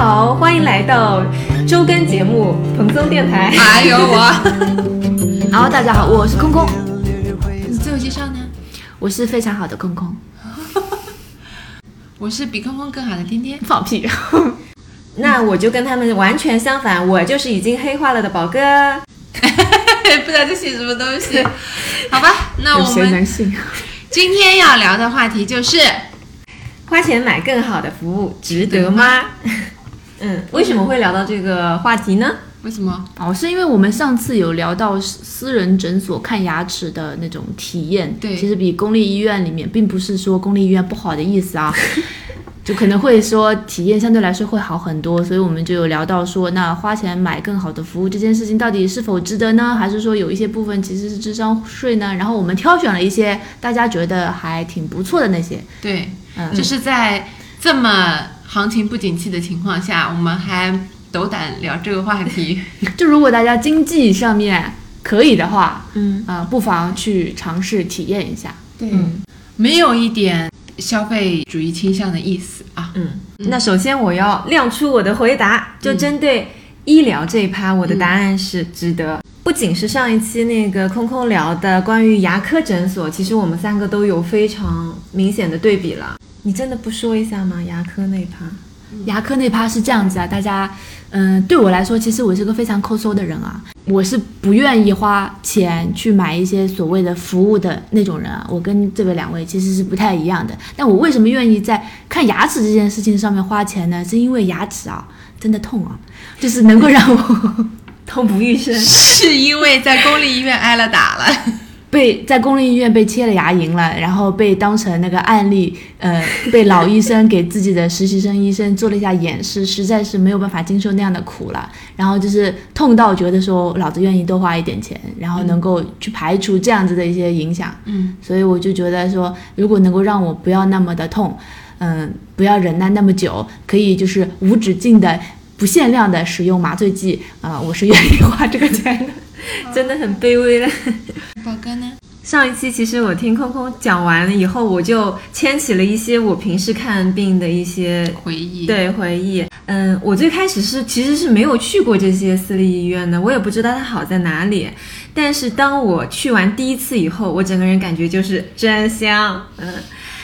好，欢迎来到周更节目《蓬松电台》。还有我，好，大家好，我是空空，你自我介绍呢？我是非常好的空空。我是比空空更好的天天。放屁！那我就跟他们完全相反，我就是已经黑化了的宝哥。不知道这写什么东西？好吧，那我们？今天要聊的话题就是，花钱买更好的服务，值得吗？嗯，为什么会聊到这个话题呢？为什么？哦，是因为我们上次有聊到私人诊所看牙齿的那种体验，对其实比公立医院里面，并不是说公立医院不好的意思啊，就可能会说体验相对来说会好很多，所以我们就有聊到说，那花钱买更好的服务这件事情到底是否值得呢？还是说有一些部分其实是智商税呢？然后我们挑选了一些大家觉得还挺不错的那些，对，嗯就是在这么行情不景气的情况下，我们还斗胆聊这个话题。就如果大家经济上面可以的话，嗯啊、不妨去尝试体验一下。对，没有一点消费主义倾向的意思啊。嗯，那首先我要亮出我的回答，就针对医疗这一趴，我的答案是值得。不仅是上一期那个空空聊的关于牙科诊所，其实我们三个都有非常明显的对比了。你真的不说一下吗？牙科那趴？牙科那趴是这样子啊，大家，嗯，对我来说，其实我是个非常抠搜的人啊，我是不愿意花钱去买一些所谓的服务的那种人啊，我跟这位两位其实是不太一样的。但我为什么愿意在看牙齿这件事情上面花钱呢？是因为牙齿啊真的痛啊，就是能够让我 痛不欲生。是因为在公立医院挨了打了。被在公立医院被切了牙龈了，然后被当成那个案例，呃，被老医生给自己的实习生医生做了一下演示，实在是没有办法经受那样的苦了。然后就是痛到觉得说，老子愿意多花一点钱，然后能够去排除这样子的一些影响。嗯，所以我就觉得说，如果能够让我不要那么的痛，嗯，不要忍耐那么久，可以就是无止境的、不限量的使用麻醉剂，啊、我是愿意花这个钱的。真的很卑微了。宝哥呢？上一期其实我听空空讲完了以后，我就牵起了一些我平时看病的一些回忆。，对回忆。嗯，我最开始是其实是没有去过这些私立医院的，我也不知道它好在哪里。但是当我去完第一次以后，我整个人感觉就是真香。嗯。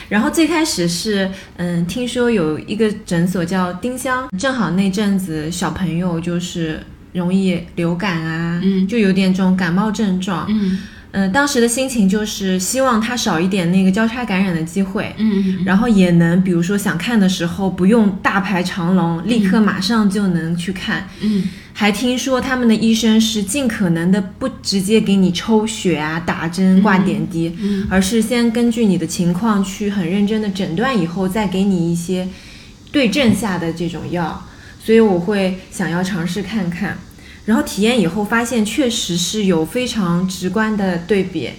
然后最开始是，嗯，听说有一个诊所叫丁香，正好那阵子小朋友就是容易流感啊，嗯。就有点这种感冒症状，嗯。嗯，当时的心情就是希望他少一点那个交叉感染的机会，嗯然后也能比如说想看的时候不用大排长龙，立刻马上就能去看。嗯。还听说他们的医生是尽可能的不直接给你抽血啊、打针、挂点滴，嗯而是先根据你的情况去很认真的诊断以后，再给你一些对症下的这种药。所以我会想要尝试看看，然后体验以后发现确实是有非常直观的对比。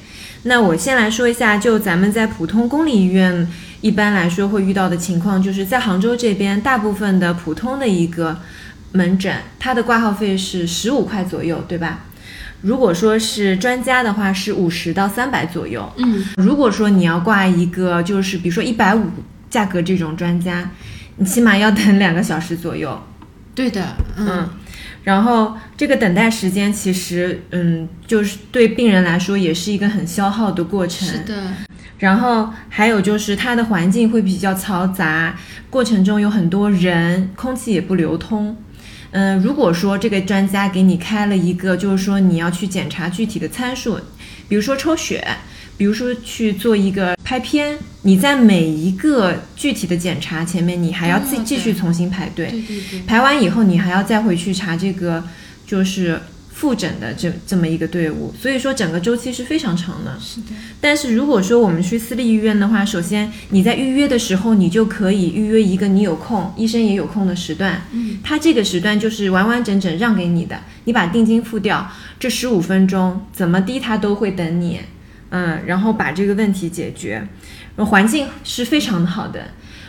那我先来说一下，就咱们在普通公立医院一般来说会遇到的情况，就是在杭州这边，大部分的普通的一个门诊，它的挂号费是十五块左右，对吧？如果说是专家的话，是五十到三百左右。嗯如果说你要挂一个，就是比如说一百五价格这种专家，你起码要等两个小时左右。对的，嗯，然后这个等待时间其实，嗯，就是对病人来说也是一个很消耗的过程。是的，然后还有就是它的环境会比较嘈杂，过程中有很多人，空气也不流通。嗯，如果说这个专家给你开了一个，就是说你要去检查具体的参数，比如说抽血，比如说去做一个拍片，你在每一个具体的检查前面，你还要自哦继续重新排队。对对对，排完以后，你还要再回去查这个就是复诊的这这么一个队伍，所以说整个周期是非常长的。是的，但是如果说我们去私立医院的话，首先你在预约的时候，你就可以预约一个你有空，医生也有空的时段。嗯，他这个时段就是完完整整让给你的，你把定金付掉，这十五分钟怎么低他都会等你，嗯，然后把这个问题解决，环境是非常好的。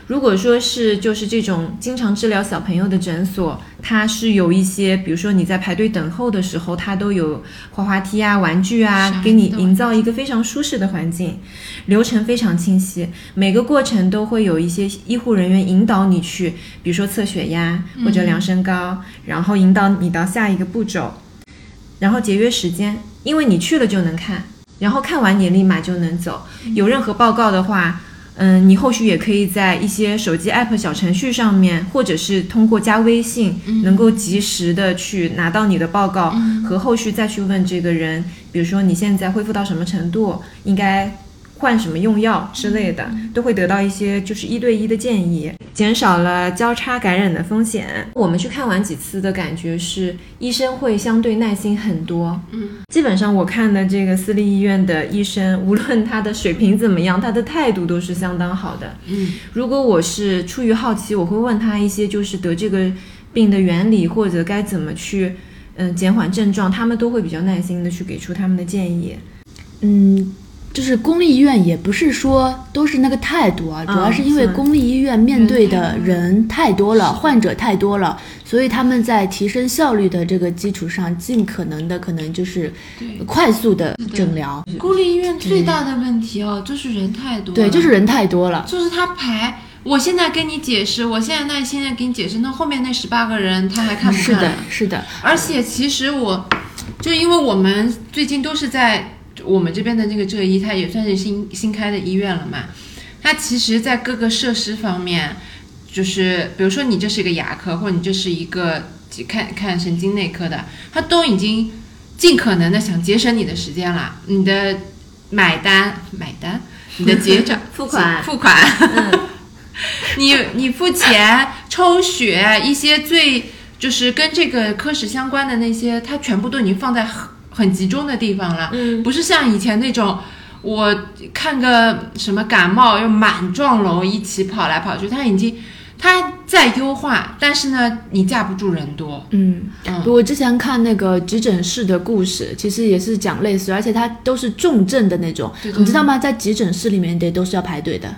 如果说是就是这种经常治疗小朋友的诊所，它是有一些，比如说你在排队等候的时候，它都有滑滑梯啊、玩具啊，给你营造一个非常舒适的环境，流程非常清晰，每个过程都会有一些医护人员引导你去，比如说测血压或者量身高，然后引导你到下一个步骤，然后节约时间，因为你去了就能看，然后看完你立马就能走。有任何报告的话，嗯，你后续也可以在一些手机 app 小程序上面，或者是通过加微信，能够及时的去拿到你的报告，和后续再去问这个人，比如说你现在恢复到什么程度，应该换什么用药之类的，都会得到一些就是一对一的建议，减少了交叉感染的风险。我们去看完几次的感觉是，医生会相对耐心很多。嗯，基本上我看的这个私立医院的医生，无论他的水平怎么样，他的态度都是相当好的。嗯，如果我是出于好奇，我会问他一些就是得这个病的原理，或者该怎么去嗯减缓症状，他们都会比较耐心的去给出他们的建议。嗯，就是公立医院也不是说都是那个态度啊，主要是因为公立医院面对的人人太多了，患者太多了，所以他们在提升效率的这个基础上，尽可能的可能就是快速的诊疗。公立医院最大的问题哦，就是人太多。对，就是人太多了。就是他排。我现在跟你解释，我现在那现在给你解释，那后面那十八个人他还看不看？是的，是的，而且其实我，就因为我们最近都是在我们这边的那个浙医，它也算是新新开的医院了嘛。它其实，在各个设施方面，就是比如说你这是一个牙科，或者你这是一个看看神经内科的，它都已经尽可能的想节省你的时间了。你的买单买单，你的结账 付款付款，嗯，你你付钱抽血一些最就是跟这个科室相关的那些，它全部都已经放在很很集中的地方了，嗯不是像以前那种。我看个什么感冒，又满幢楼一起跑来跑去，它已经它在优化，但是呢，你架不住人多。嗯，嗯我之前看那个急诊室的故事，其实也是讲类似，而且它都是重症的那种，对对你知道吗？在急诊室里面得都是要排队的。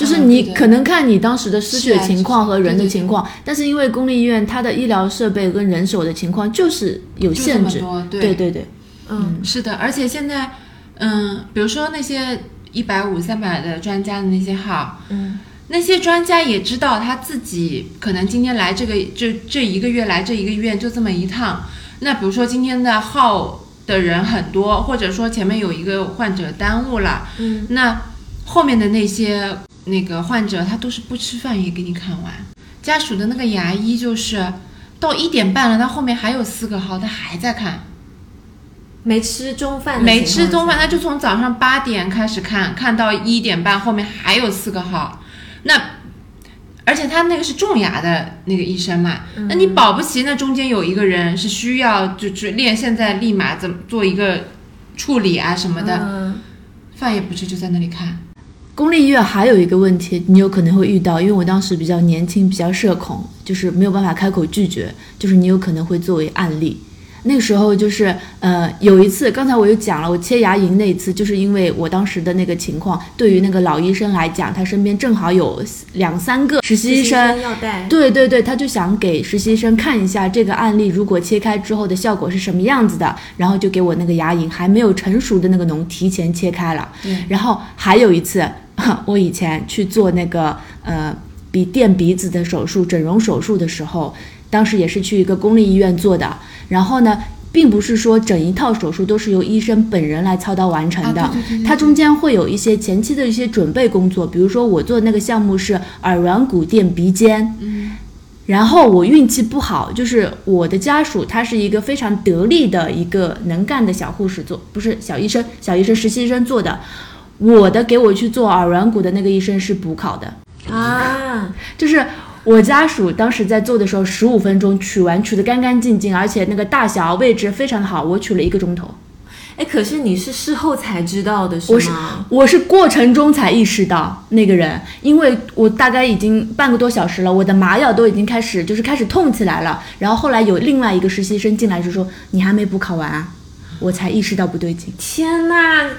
就是你可能看你当时的失血情况和人的情况，但是因为公立医院它的医疗设备跟人手的情况就是有限制，对。对对，嗯。是的，而且现在，嗯，比如说那些一百五、三百的专家的那些号，嗯，那些专家也知道他自己可能今天来这个这这一个月来这一个医院就这么一趟。那比如说今天的号的人很多，或者说前面有一个患者耽误了，嗯，那后面的那些那个患者他都是不吃饭也给你看完。家属的那个牙医就是到一点半了，他后面还有四个号，他还在看。没吃中饭没吃中饭，下他就从早上八点开始看，看到一点半，后面还有四个号。那而且他那个是种牙的那个医生嘛，那你保不齐那中间有一个人是需要就就练，现在立马怎么做一个处理啊什么的，嗯饭也不吃就在那里看。公立医院还有一个问题，你有可能会遇到，因为我当时比较年轻，比较社恐，就是没有办法开口拒绝，就是你有可能会作为案例。那个时候就是呃，有一次，刚才我又讲了，我切牙龈那一次，就是因为我当时的那个情况，对于那个老医生来讲，他身边正好有两三个实习医生，要带，对对对，他就想给实习生看一下这个案例，如果切开之后的效果是什么样子的，然后就给我那个牙龈还没有成熟的那个脓提前切开了。对，然后还有一次，我以前去做那个呃鼻垫鼻子的手术，整容手术的时候，当时也是去一个公立医院做的。然后呢，并不是说整一套手术都是由医生本人来操刀完成的，啊对对对对它中间会有一些前期的一些准备工作，比如说我做的那个项目是耳软骨垫鼻尖，嗯，然后我运气不好，就是我的家属他是一个非常得力的一个能干的小护士做，不是小医生，小医生实习生做的。我的给我去做耳软骨的那个医生是补考的，啊，就是我家属当时在做的时候，十五分钟取完，取得干干净净，而且那个大小位置非常的好，我取了一个钟头。哎，可是你是事后才知道的我是吗？我是过程中才意识到那个人，因为我大概已经半个多小时了，我的麻药都已经开始就是开始痛起来了。然后后来有另外一个实习生进来就说：“你还没补考完啊？”我才意识到不对劲。天呐，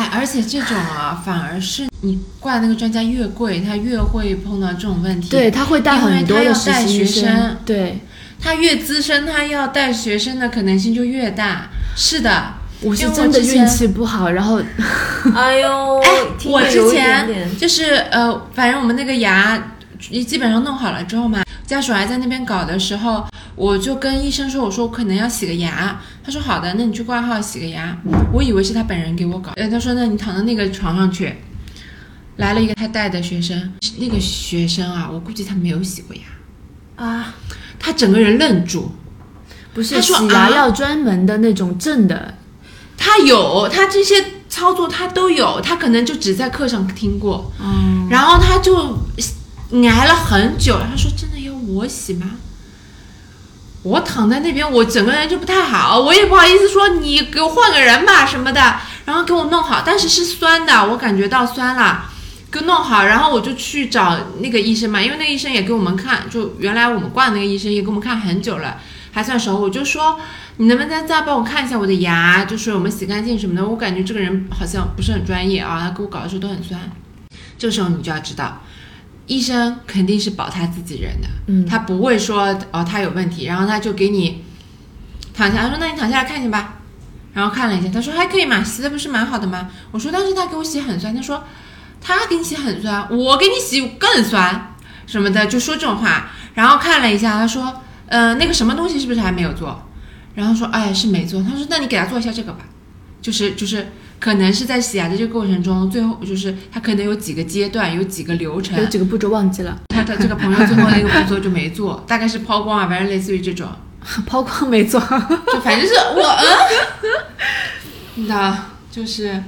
哎，而且这种啊，反而是你挂的那个专家越贵，他越会碰到这种问题。对，他会带很多因为的他要带学实习医生生，对，他越资深，他要带学生的可能性就越大。是的，我是真的运气不好，然后 哎呦，哎，我之前就是呃，反正我们那个牙基本上弄好了之后嘛，家属还在那边搞的时候，我就跟医生说，我说我可能要洗个牙，他说好的，那你去挂号洗个牙。我以为是他本人给我搞，呃，他说那你躺到那个床上去。来了一个他带的学生，那个学生啊，我估计他没有洗过牙，啊，他整个人愣住。不是他说洗牙啊？要专门的那种正的，他有，他这些操作他都有，他可能就只在课上听过，嗯，然后他就挨了很久，他说：“真的要我洗吗？”我躺在那边，我整个人就不太好，我也不好意思说你给我换个人吧什么的，然后给我弄好，但是是酸的，我感觉到酸了，给弄好，然后我就去找那个医生嘛，因为那个医生也给我们看，就原来我们挂的那个医生也给我们看很久了，还算熟，我就说你能不能再帮我看一下我的牙，就是我们洗干净什么的，我感觉这个人好像不是很专业啊，他给我搞的时候都很酸，这个时候你就要知道。医生肯定是保他自己人的，嗯。他不会说哦他有问题，然后他就给你躺下，他说那你躺下来看一下吧，然后看了一下，他说还可以嘛，洗的不是蛮好的吗？我说但是他给我洗很酸，他说他给你洗很酸，我给你洗更酸什么的，就说这种话，然后看了一下，他说呃那个什么东西是不是还没有做？然后说哎是没做，他说那你给他做一下这个吧，就是就是可能是在洗牙的这个过程中，最后就是他可能有几个阶段，有几个流程。有，几个步骤忘记了，他的这个朋友最后那个步骤就没做，大概是抛光啊，反正类似于这种，抛光没做，就反正是我嗯，那就是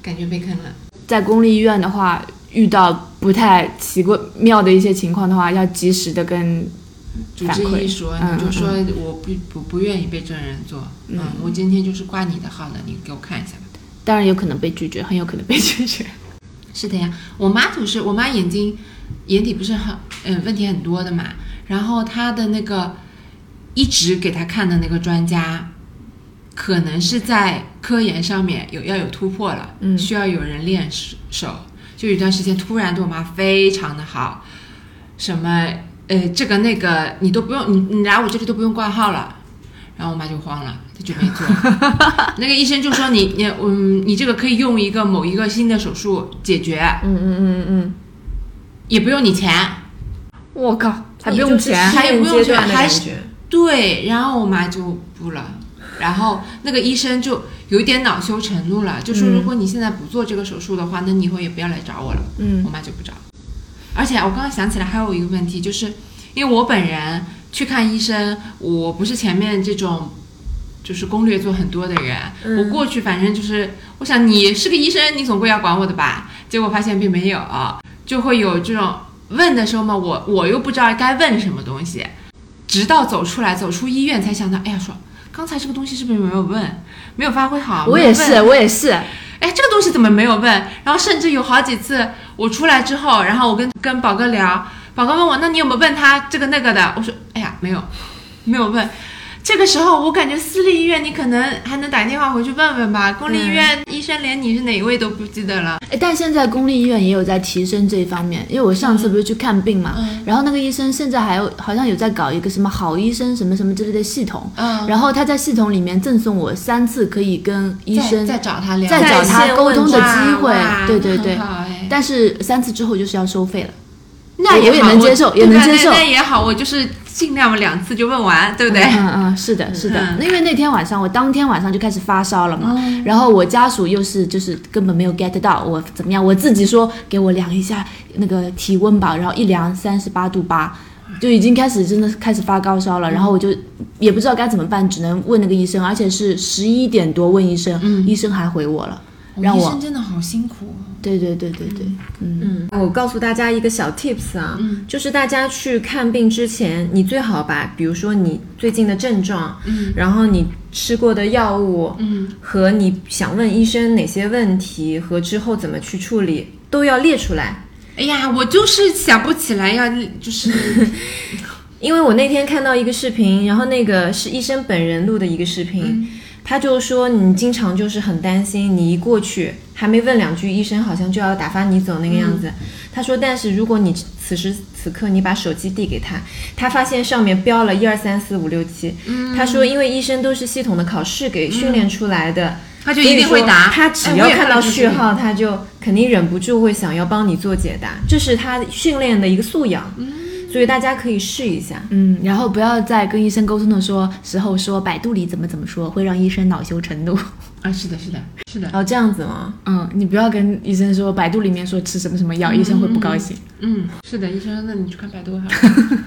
感觉被坑了。在公立医院的话，遇到不太奇怪妙的一些情况的话，要及时的跟主治医说，嗯你就说我不不不愿意被这人做，嗯，我今天就是挂你的号的，你给我看一下。吧。当然有可能被拒绝，很有可能被拒绝。是的呀，我妈就是我妈眼睛眼底不是很嗯问题很多的嘛，然后她的那个一直给她看的那个专家，可能是在科研上面有要有突破了，嗯需要有人练手，就有一段时间突然对我妈非常的好，什么呃这个那个你都不用你你来我这里都不用挂号了。然后我妈就慌了，她就没做。那个医生就说你你嗯，你这个可以用一个某一个新的手术解决，嗯嗯嗯嗯也不用你钱。嗯，我靠，还不用就是钱，还不用试验阶段的还是感觉。对，然后我妈就不了，然后那个医生就有一点恼羞成怒了，就说嗯如果你现在不做这个手术的话，那你以后也不要来找我了。嗯我妈就不找。而且我刚刚想起来还有一个问题，就是因为我本人去看医生，我不是前面这种。就是攻略做很多的人，嗯我过去反正就是，我想你是个医生，你总归要管我的吧？结果发现并没有，就会有这种问的时候嘛，我我又不知道该问什么东西，直到走出来走出医院才想到，哎呀，说刚才这个东西是不是没有问，没有发挥好？我也是，我也是，哎，这个东西怎么没有问？然后甚至有好几次我出来之后，然后我跟跟宝哥聊，宝哥问我，那你有没有问他这个那个的？我说，哎呀，没有，没有问。这个时候我感觉私立医院你可能还能打电话回去问问吧，公立医院医生连你是哪一位都不记得了。哎，但现在公立医院也有在提升这一方面，因为我上次不是去看病嘛，嗯然后那个医生现在还有好像有在搞一个什么好医生什么什么之类的系统，嗯，然后他在系统里面赠送我三次可以跟医生再再找他聊，再找他沟通的机会，对对对。但是三次之后就是要收费了。那也我也能接受也能接受那也好，我就是尽量两次就问完，对不对？嗯嗯，是的，是的。因为那天晚上我当天晚上就开始发烧了嘛，然后我家属又是就是根本没有 get 到我怎么样，我自己说给我量一下那个体温吧，然后一量三十八度八。就已经开始真的开始发高烧了，然后我就也不知道该怎么办，只能问那个医生，而且是十一点多问医生，医生还回我了，让我医生真的好辛苦哦。对对对对对，嗯。嗯，我告诉大家一个小 tips 啊，就是大家去看病之前，你最好把，比如说你最近的症状，嗯。然后你吃过的药物，嗯。和你想问医生哪些问题和之后怎么去处理，都要列出来。哎呀，我就是想不起来要，就是 因为我那天看到一个视频，然后那个是医生本人录的一个视频，他就说你经常就是很担心，你一过去还没问两句，医生好像就要打发你走那个样子。他说，但是如果你此时此刻你把手机递给他，他发现上面标了一二三四五六七。他说，因为医生都是系统的考试给训练出来的。他就一定会答。他只要看到序号，他就肯定忍不住会想要帮你做解答，这是他训练的一个素养。所以大家可以试一下。嗯，然后不要在跟医生沟通的说时候说百度里怎么怎么说，会让医生恼羞成怒。啊，是的，是的，是的。哦，这样子吗？嗯，你不要跟医生说百度里面说吃什么什么药，医生会不高兴。嗯，是的，医生说那你去看百度哈。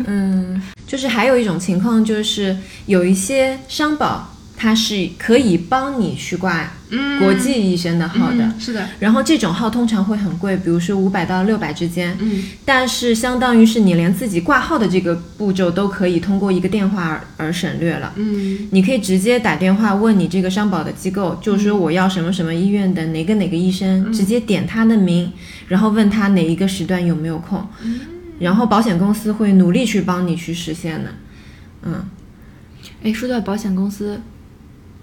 嗯，就是还有一种情况，就是有一些商保。它是可以帮你去挂国际医生的号的，是的。然后这种号通常会很贵，比如说五百到六百之间。嗯。但是相当于是你连自己挂号的这个步骤都可以通过一个电话而而省略了。嗯。你可以直接打电话问你这个商保的机构，就是说我要什么什么医院的哪个哪个医生，直接点他的名，然后问他哪一个时段有没有空。嗯。然后保险公司会努力去帮你去实现的。嗯。哎，说到保险公司。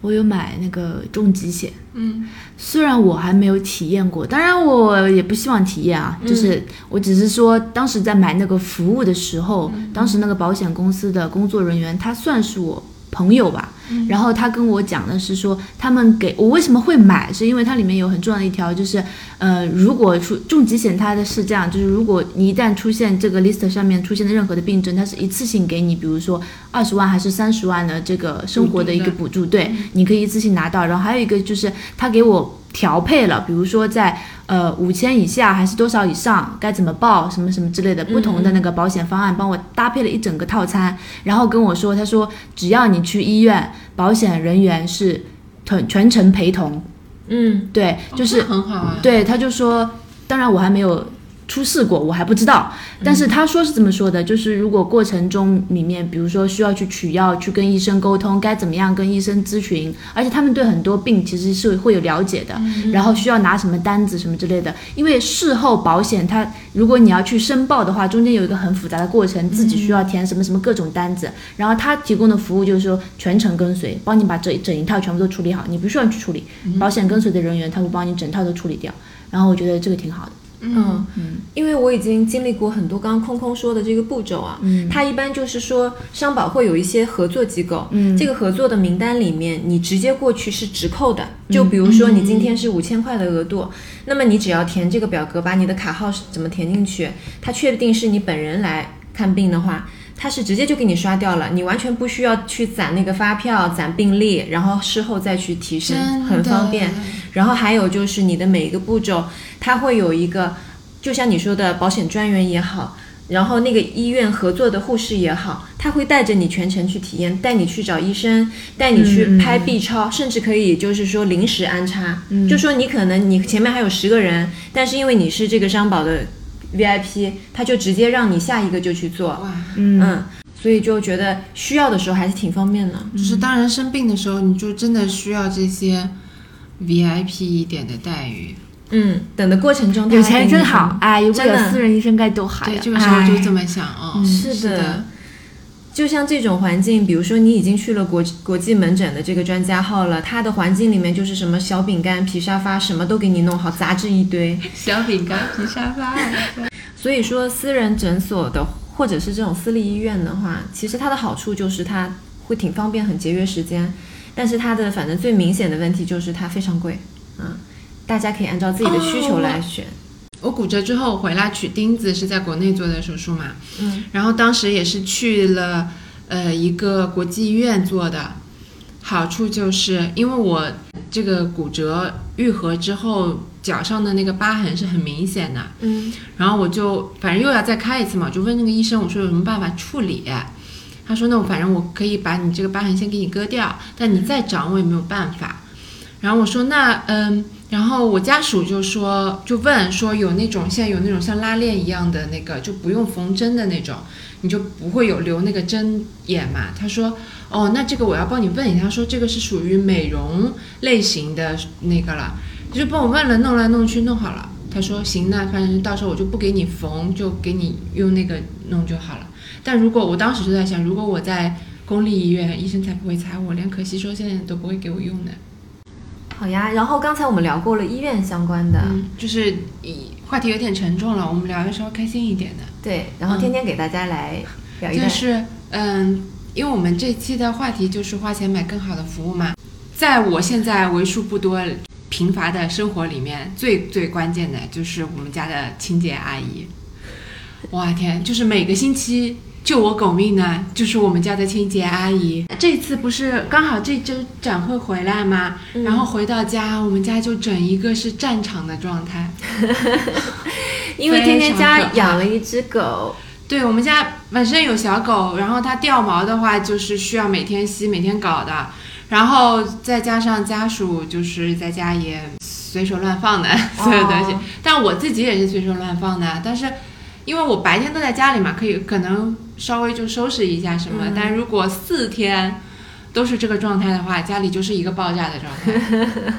我有买那个重疾险，嗯，虽然我还没有体验过，当然我也不希望体验啊，就是我只是说，当时在买那个服务的时候，当时那个保险公司的工作人员，他算是我。朋友吧，然后他跟我讲的是说，他们给我为什么会买，是因为它里面有很重要的一条，就是，呃，如果出重疾险，它的是这样，就是如果你一旦出现这个 list 上面出现的任何的病症，它是一次性给你，比如说二十万还是三十万的这个生活的一个补助，对，你可以一次性拿到。然后还有一个就是他给我。调配了，比如说在呃五千以下还是多少以上，该怎么报什么什么之类的不同的那个保险方案，帮我搭配了一整个套餐，然后跟我说，他说只要你去医院，保险人员是全全程陪同。嗯，对，就是很好啊。对，他就说，当然我还没有。出事过，我还不知道。但是他说是这么说的，就是如果过程中里面，比如说需要去取药、去跟医生沟通，该怎么样跟医生咨询，而且他们对很多病其实是会有了解的。然后需要拿什么单子什么之类的。因为事后保险，它如果你要去申报的话，中间有一个很复杂的过程，自己需要填什么什么各种单子。然后他提供的服务就是说全程跟随，帮你把这整一套全部都处理好，你不需要去处理。保险跟随的人员他会帮你整套都处理掉。然后我觉得这个挺好的。嗯嗯，因为我已经经历过很多刚刚空空说的这个步骤啊，嗯，它一般就是说商保会有一些合作机构，嗯，这个合作的名单里面你直接过去是直扣的，就比如说你今天是五千块的额度，那么你只要填这个表格，把你的卡号怎么填进去，它确定是你本人来看病的话，它是直接就给你刷掉了，你完全不需要去攒那个发票、攒病历，然后事后再去提升，很方便。然后还有就是你的每一个步骤，它会有一个，就像你说的保险专员也好，然后那个医院合作的护士也好，他会带着你全程去体验，带你去找医生，带你去拍 B 超，甚至可以就是说临时安插，就说你可能你前面还有十个人，但是因为你是这个商保的 VIP，他就直接让你下一个就去做，嗯，所以就觉得需要的时候还是挺方便的。就是当然生病的时候，你就真的需要这些。VIP 一点的待遇，嗯，等的过程中有钱真好，哎，如果有私人医生该多好呀！对，这个时候就这么想啊，是的，就像这种环境，比如说你已经去了国国际门诊的这个专家号了，他的环境里面就是什么小饼干、皮沙发，什么都给你弄好，杂志一堆，小饼干、皮沙发。所以说，私人诊所的或者是这种私立医院的话，其实它的好处就是它会挺方便，很节约时间。但是它的反正最明显的问题就是它非常贵，嗯，大家可以按照自己的需求来选。我骨折之后回来取钉子是在国内做的手术嘛，嗯，然后当时也是去了呃一个国际医院做的，好处就是因为我这个骨折愈合之后脚上的那个疤痕是很明显的，嗯，然后我就反正又要再开一次嘛，就问那个医生我说有什么办法处理。他说：“那我反正我可以把你这个疤痕先给你割掉，但你再长我也没有办法。”然后我说：“那嗯，然后我家属就说，就问说有那种现在有那种像拉链一样的那个，就不用缝针的那种，你就不会有留那个针眼嘛？”他说：“哦，那这个我要帮你问一下。”他说：“这个是属于美容类型的那个了。”就帮我问了，弄来弄去弄好了。他说：“行，那反正到时候我就不给你缝，就给你用那个弄就好了。”但如果我当时就在想，如果我在公立医院，医生才不会裁我，连可吸收现在都不会给我用的。好呀。然后刚才我们聊过了医院相关的，嗯，就是以话题有点沉重了，我们聊一稍微开心一点的。对，然后天天给大家来聊一段。就是嗯，因为我们这期的话题就是花钱买更好的服务嘛，在我现在为数不多贫乏的生活里面，最最关键的就是我们家的清洁阿姨。哇天，就是每个星期救我狗命呢，就是我们家的清洁阿姨。这次不是刚好这周展会回来嘛，嗯。然后回到家，我们家就整一个是战场的状态。因为天天家养了一只狗，对我们家本身有小狗，然后它掉毛的话，就是需要每天吸、每天搞的，然后再加上家属就是在家也随手乱放的 所有东西，哦。但我自己也是随手乱放的，但是因为我白天都在家里嘛，可以可能稍微就收拾一下什么，嗯但如果四天都是这个状态的话，家里就是一个爆炸的状态。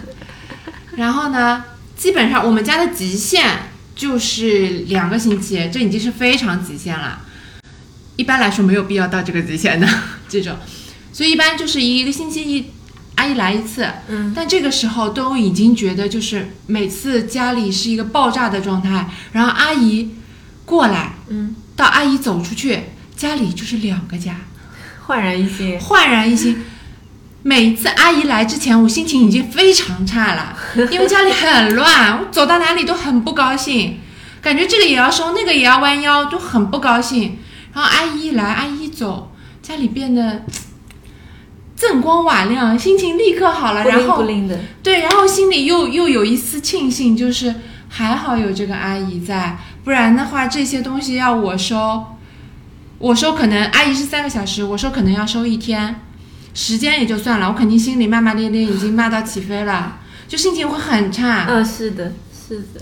然后呢，基本上我们家的极限就是两个星期，这已经是非常极限了。一般来说没有必要到这个极限的 这种，所以一般就是一个星期一阿姨来一次。嗯，但这个时候都已经觉得就是每次家里是一个爆炸的状态，然后阿姨过来，嗯，到阿姨走出去，家里就是两个家。焕然一新。焕然一新。每一次阿姨来之前，我心情已经非常差了，因为家里很乱，我走到哪里都很不高兴，感觉这个也要收，那个也要弯腰，都很不高兴。然后阿姨一来，阿姨一走，家里变得锃光瓦亮，心情立刻好了。然后，对，然后心里又又有一丝庆幸，就是还好有这个阿姨在，不然的话这些东西要我收，我说可能阿姨是三个小时，我说可能要收一天，时间也就算了，我肯定心里骂骂咧咧，已经骂到起飞了，就心情会很差。嗯，是的，是的，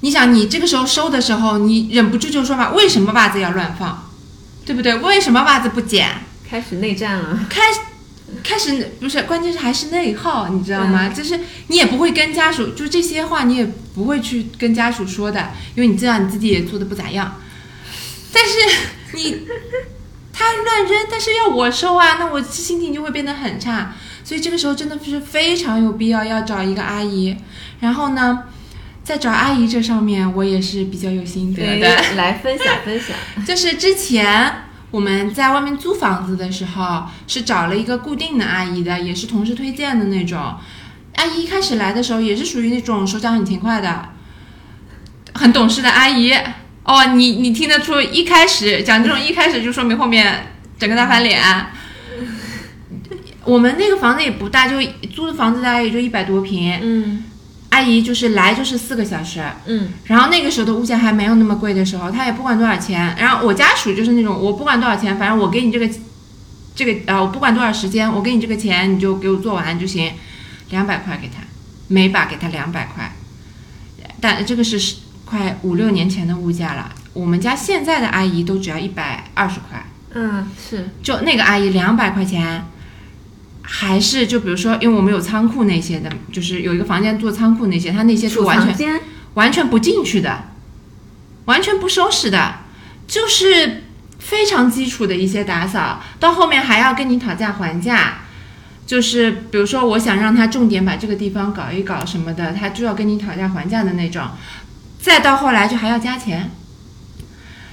你想，你这个时候收的时候，你忍不住就说嘛，为什么袜子要乱放，对不对？为什么袜子不捡？开始内战了。开开始不是，关键是还是内耗，你知道吗？就是你也不会跟家属，就这些话你也不会去跟家属说的，因为你知道你自己也做的不咋样。但是你他乱扔，但是要我收啊，那我心情就会变得很差。所以这个时候真的是非常有必要要找一个阿姨。然后呢，在找阿姨这上面，我也是比较有心得的。，来分享分享。就是之前我们在外面租房子的时候，是找了一个固定的阿姨的，也是同事推荐的那种。阿姨一开始来的时候也是属于那种手脚很勤快的，很懂事的阿姨。哦，你你听得出一开始讲这种一开始就说明后面整个大翻脸。我们那个房子也不大，就租的房子大概也就一百多平。嗯阿姨就是来就是四个小时，嗯然后那个时候的物价还没有那么贵的时候，她也不管多少钱。然后我家属就是那种，我不管多少钱，反正我给你这个，这个啊，我不管多少时间，我给你这个钱，你就给我做完就行，两百块给他，每把给他两百块。但这个是快五六年前的物价了，我们家现在的阿姨都只要一百二十块，嗯，是，就那个阿姨两百块钱。还是就比如说，因为我们有仓库那些的，就是有一个房间做仓库那些，他那些是完全。完全不进去的，完全不收拾的，就是非常基础的一些打扫，到后面还要跟你讨价还价。就是比如说，我想让他重点把这个地方搞一搞什么的，他就要跟你讨价还价的那种。再到后来就还要加钱，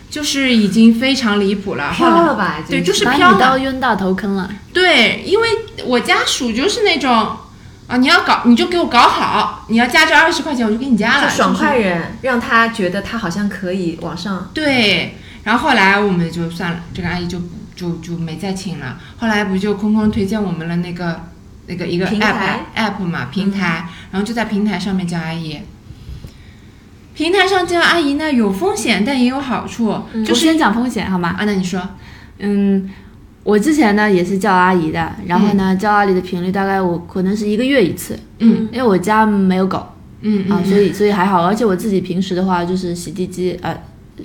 就是已经非常离谱了。飘了吧？对就是飘了晕到冤大头坑了。对，因为我家属就是那种啊，你要搞你就给我搞好，你要加这二十块钱我就给你加了，就爽就是快人，让他觉得他好像可以往上。对，然后后来我们就算了，这个阿姨就不就就没再请了。后来不就空空推荐我们了那个那个一个平 app 台 app 嘛平台，然后就在平台上面叫阿姨。平台上叫阿姨呢有风险，但也有好处，就是我先讲风险好吗？啊，那你说，嗯，我之前呢也是叫阿姨的，然后呢、叫阿姨的频率大概我可能是一个月一次，嗯。因为我家没有狗。嗯啊，嗯。所以所以还好，而且我自己平时的话就是洗地机呃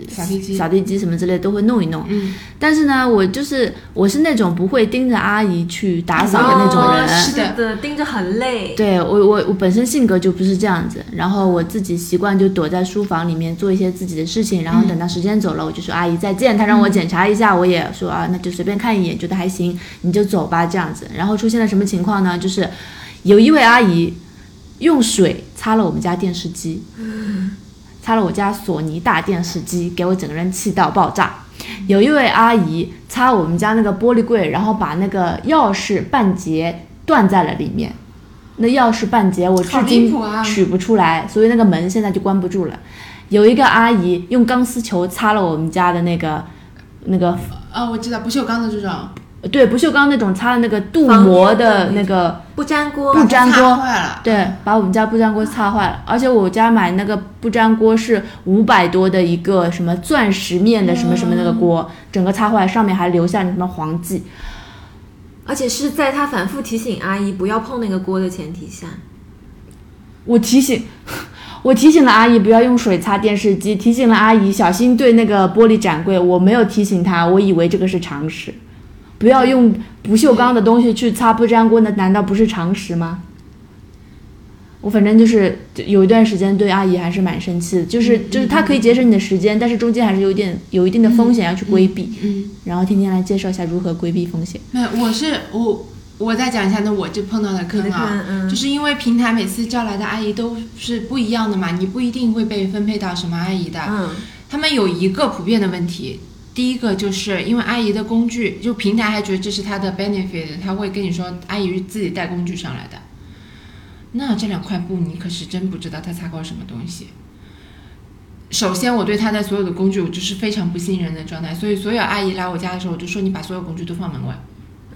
扫地机扫地机什么之类都会弄一弄。嗯，但是呢，我就是我是那种不会盯着阿姨去打扫的那种人。哦是的是的，盯着很累。对我我我本身性格就不是这样子，然后我自己习惯就躲在书房里面做一些自己的事情，然后等到时间走了，我就说阿姨再见。她让我检查一下，我也说啊，那就随便看一眼，觉得还行，你就走吧这样子。然后出现了什么情况呢？就是有一位阿姨用水擦了我们家电视机，擦了我家索尼大电视机，给我整个人气到爆炸。有一位阿姨擦我们家那个玻璃柜，然后把那个钥匙半截断在了里面。那钥匙半截我至今取不出来，所以那个门现在就关不住了。有一个阿姨用钢丝球擦了我们家的那个那个啊，我知道不锈钢的这种，对不锈钢那种擦的那个镀膜的的那那个不粘锅，不粘锅坏了。对，把我们家不粘锅擦坏了，而且我家买那个不粘锅是五百多的一个什么钻石面的什么什么那个锅，整个擦坏，上面还留下什么黄迹。而且是在他反复提醒阿姨不要碰那个锅的前提下。我提醒，我提醒了阿姨不要用水擦电视机，提醒了阿姨小心对那个玻璃展柜。我没有提醒她，我以为这个是常识，不要用不锈钢的东西去擦不粘锅，那难道不是常识吗？我反正就是有一段时间对阿姨还是蛮生气的，就是就是她可以节省你的时间，但是中间还是有点有一定的风险要去规避。嗯，然后天天来介绍一下如何规避风险。没有，我是我，我再讲一下，那我就碰到的坑啊，嗯就是因为平台每次叫来的阿姨都是不一样的嘛，你不一定会被分配到什么阿姨的。嗯，他们有一个普遍的问题，第一个就是因为阿姨的工具，就平台还觉得这是她的 benefit，他会跟你说阿姨是自己带工具上来的。那这两块布你可是真不知道她擦过什么东西。首先，我对她的所有的工具我就是非常不信任的状态，所以所有阿姨来我家的时候，我就说你把所有工具都放门外。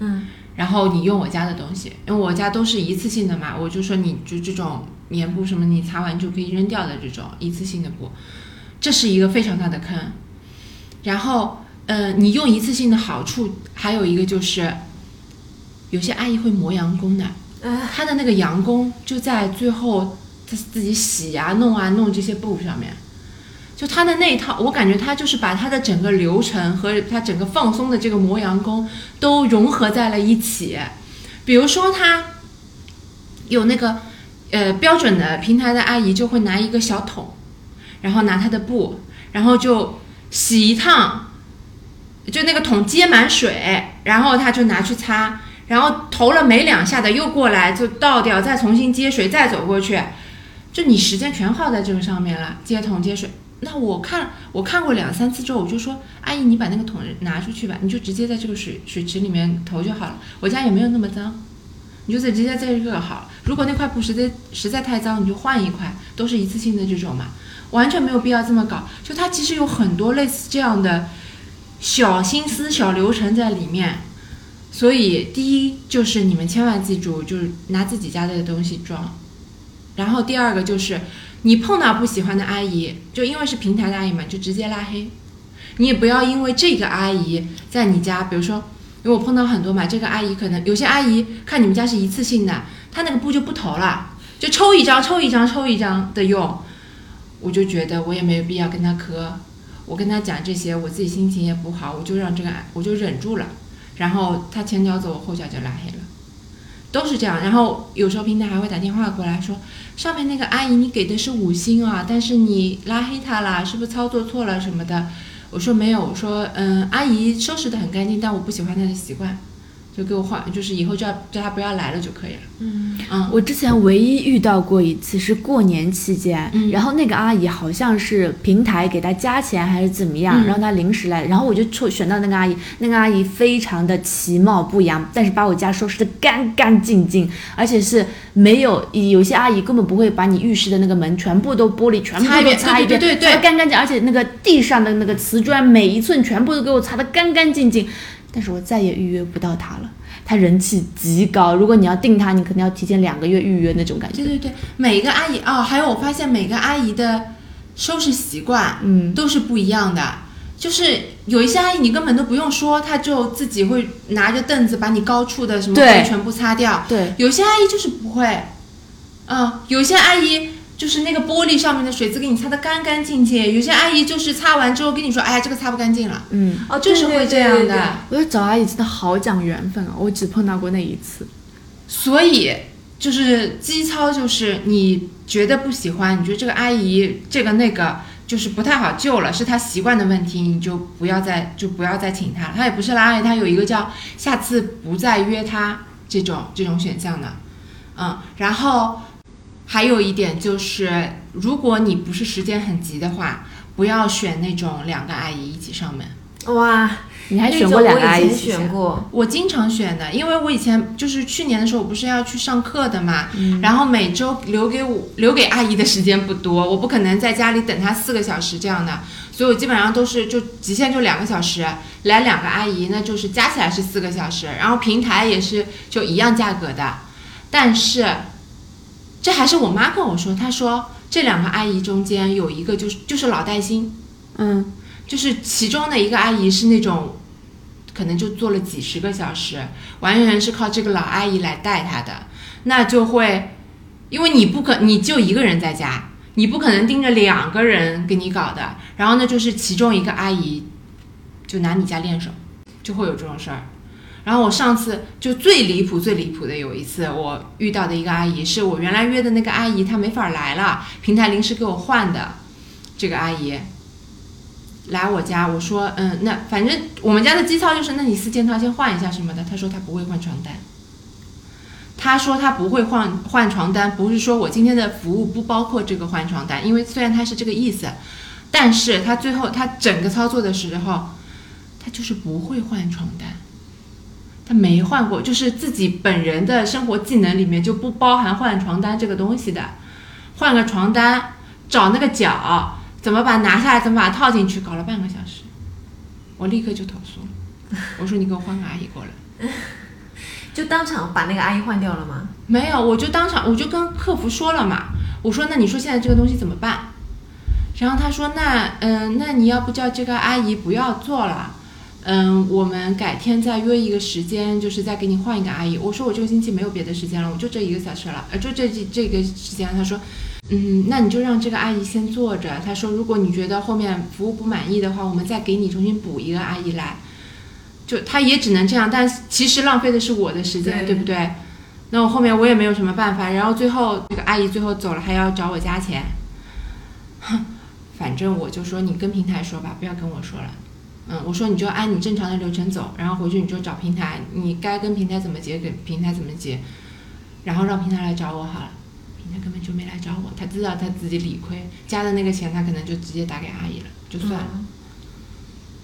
嗯，然后你用我家的东西，因为我家都是一次性的嘛，我就说你就这种棉布什么，你擦完就可以扔掉的这种一次性的布，这是一个非常大的坑。然后，呃，你用一次性的好处还有一个就是，有些阿姨会磨洋工的，哎，她的那个洋工就在最后她自己洗啊、弄啊、弄这些布上面。就她的那一套，我感觉她就是把她的整个流程和她整个放松的这个磨洋工都融合在了一起。比如说，她有那个呃标准的平台的阿姨就会拿一个小桶，然后拿她的布，然后就洗一趟，就那个桶接满水，然后他就拿去擦，然后投了没两下的又过来就倒掉，再重新接水，再走过去，就你时间全耗在这个上面了，接桶接水。那我看我看过两三次之后，我就说阿姨，你把那个桶拿出去吧，你就直接在这个水水池里面投就好了。我家也没有那么脏，你就直接在这个好了。如果那块布实在实在太脏，你就换一块，都是一次性的这种嘛，完全没有必要这么搞。就它其实有很多类似这样的小心思、小流程在里面。所以第一就是你们千万记住，就是拿自己家的东西装。然后第二个就是，你碰到不喜欢的阿姨，就因为是平台的阿姨嘛，就直接拉黑。你也不要因为这个阿姨在你家，比如说，因为我碰到很多嘛，这个阿姨可能有些阿姨看你们家是一次性的，她那个布就不投了，就抽一张抽一张抽一张的用，我就觉得我也没有必要跟她磕。我跟她讲这些，我自己心情也不好，我就让这个我就忍住了，然后她前脚走后脚就拉黑了。都是这样，然后有时候平台还会打电话过来说，上面那个阿姨你给的是五星啊，但是你拉黑她啦，是不是操作错了什么的？我说没有，我说嗯，阿姨收拾的很干净，但我不喜欢她的习惯，就给我换，就是以后叫叫他不要来了就可以了。嗯，嗯，我之前唯一遇到过一次是过年期间，嗯。然后那个阿姨好像是平台给她加钱还是怎么样，嗯。让她临时来，然后我就抽选到那个阿姨，那个阿姨非常的其貌不扬，但是把我家收拾的干干净净，而且是没有有些阿姨根本不会把你浴室的那个门全部都玻璃全部都擦一遍擦一遍，对对对对擦干干净，而且那个地上的那个瓷砖每一寸全部都给我擦的干干净净，但是我再也预约不到她了。她人气极高，如果你要订她，你可能要提前两个月预约那种感觉。对对对，每个阿姨哦，还有我发现每个阿姨的收拾习惯，嗯都是不一样的。就是有一些阿姨你根本都不用说，她就自己会拿着凳子把你高处的什么对灰全部擦掉。对，有些阿姨就是不会，嗯，有些阿姨就就是那个玻璃上面的水渍给你擦得干干净净。有些阿姨就是擦完之后跟你说，哎呀，这个擦不干净了。嗯，哦，就是会这样的。我觉得找阿姨真的好讲缘分啊，我只碰到过那一次。所以就是基操，就是你觉得不喜欢，你觉得这个阿姨这个那个就是不太好救了，是她习惯的问题，你就不要再就不要再请她了。她也不是拉阿姨，她有一个叫下次不再约她这种这种选项的，嗯，然后还有一点就是，如果你不是时间很急的话，不要选那种两个阿姨一起上门。哇，你还选过两个阿姨？选过，我经常选的，因为我以前就是去年的时候，我不是要去上课的嘛，然后每周留给我留给阿姨的时间不多，我不可能在家里等她四个小时这样的，所以我基本上都是就极限就两个小时，来两个阿姨，那就是加起来是四个小时，然后平台也是就一样价格的，但是这还是我妈跟我说，她说这两个阿姨中间有一个就是就是老带新，嗯，就是其中的一个阿姨是那种，可能就做了几十个小时，完全是靠这个老阿姨来带她的，那就会，因为你不可，你就一个人在家，你不可能盯着两个人给你搞的，然后呢，就是其中一个阿姨就拿你家练手，就会有这种事儿。然后我上次就最离谱、最离谱的有一次，我遇到的一个阿姨，是我原来约的那个阿姨，她没法来了，平台临时给我换的这个阿姨。来我家，我说，嗯，那反正我们家的基操就是，那你四件套先换一下什么的。她说她不会换床单，他说他不会换换床单，不是说我今天的服务不包括这个换床单，因为虽然他是这个意思，但是他最后他整个操作的时候，他就是不会换床单，他没换过，就是自己本人的生活技能里面就不包含换床单这个东西的，换个床单，找那个角。怎么把它拿下来？怎么把它套进去？搞了半个小时，我立刻就投诉了。我说你给我换个阿姨过来。就当场把那个阿姨换掉了吗？没有，我就当场我就跟客服说了嘛。我说那你说现在这个东西怎么办？然后他说那嗯，那你要不叫这个阿姨不要做了，嗯，我们改天再约一个时间，就是再给你换一个阿姨。我说我这个星期没有别的时间了，我就这一个小时了，呃，就这这这个时间。他说。嗯，那你就让这个阿姨先坐着。他说，如果你觉得后面服务不满意的话，我们再给你重新补一个阿姨来。就他也只能这样，但其实浪费的是我的时间，对对不对？那我后面我也没有什么办法。然后最后这个阿姨最后走了，还要找我加钱。哼，反正我就说你跟平台说吧，不要跟我说了。嗯，我说你就按你正常的流程走，然后回去你就找平台，你该跟平台怎么结，给平台怎么结，然后让平台来找我好了。平台根本就没来找我，他知道他自己理亏，加的那个钱他可能就直接打给阿姨了，就算了。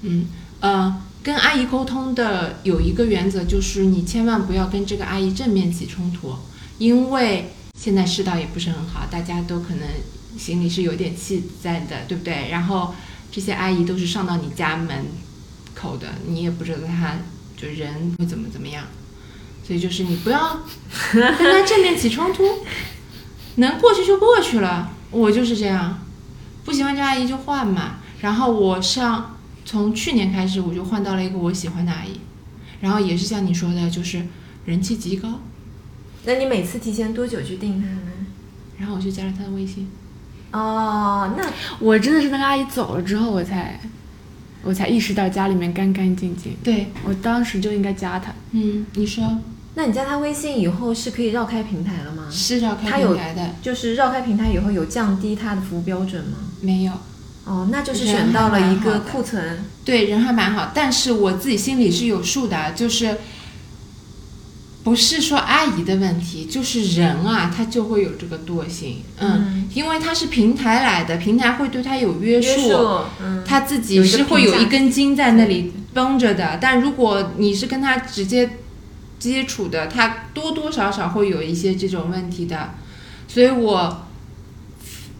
嗯呃，跟阿姨沟通的有一个原则就是你千万不要跟这个阿姨正面起冲突，因为现在世道也不是很好，大家都可能心里是有点气在的，对不对？然后这些阿姨都是上到你家门口的，你也不知道她就人会怎么怎么样，所以就是你不要跟她正面起冲突。能过去就过去了，我就是这样，不喜欢这阿姨就换嘛。然后我上从去年开始我就换到了一个我喜欢的阿姨，然后也是像你说的，就是人气极高。那你每次提前多久去订她呢？然后我就加了她的微信。哦，那我真的是那个阿姨走了之后，我才我才意识到家里面干干净净。对，我当时就应该加她。嗯，你说那你加她微信以后是可以绕开平台了吗？是绕开平台的，就是绕开平台以后有降低她的服务标准吗？没有。哦，那就是选到了一个库存。对，人还蛮好，但是我自己心里是有数的，就是不是说阿姨的问题，就是人啊，他就会有这个惰性，嗯，因为他是平台来的，平台会对他有约约束，嗯，他自己是会有一根筋在那里绷着的，但如果你是跟他直接接触的，他多多少少会有一些这种问题的，所以我，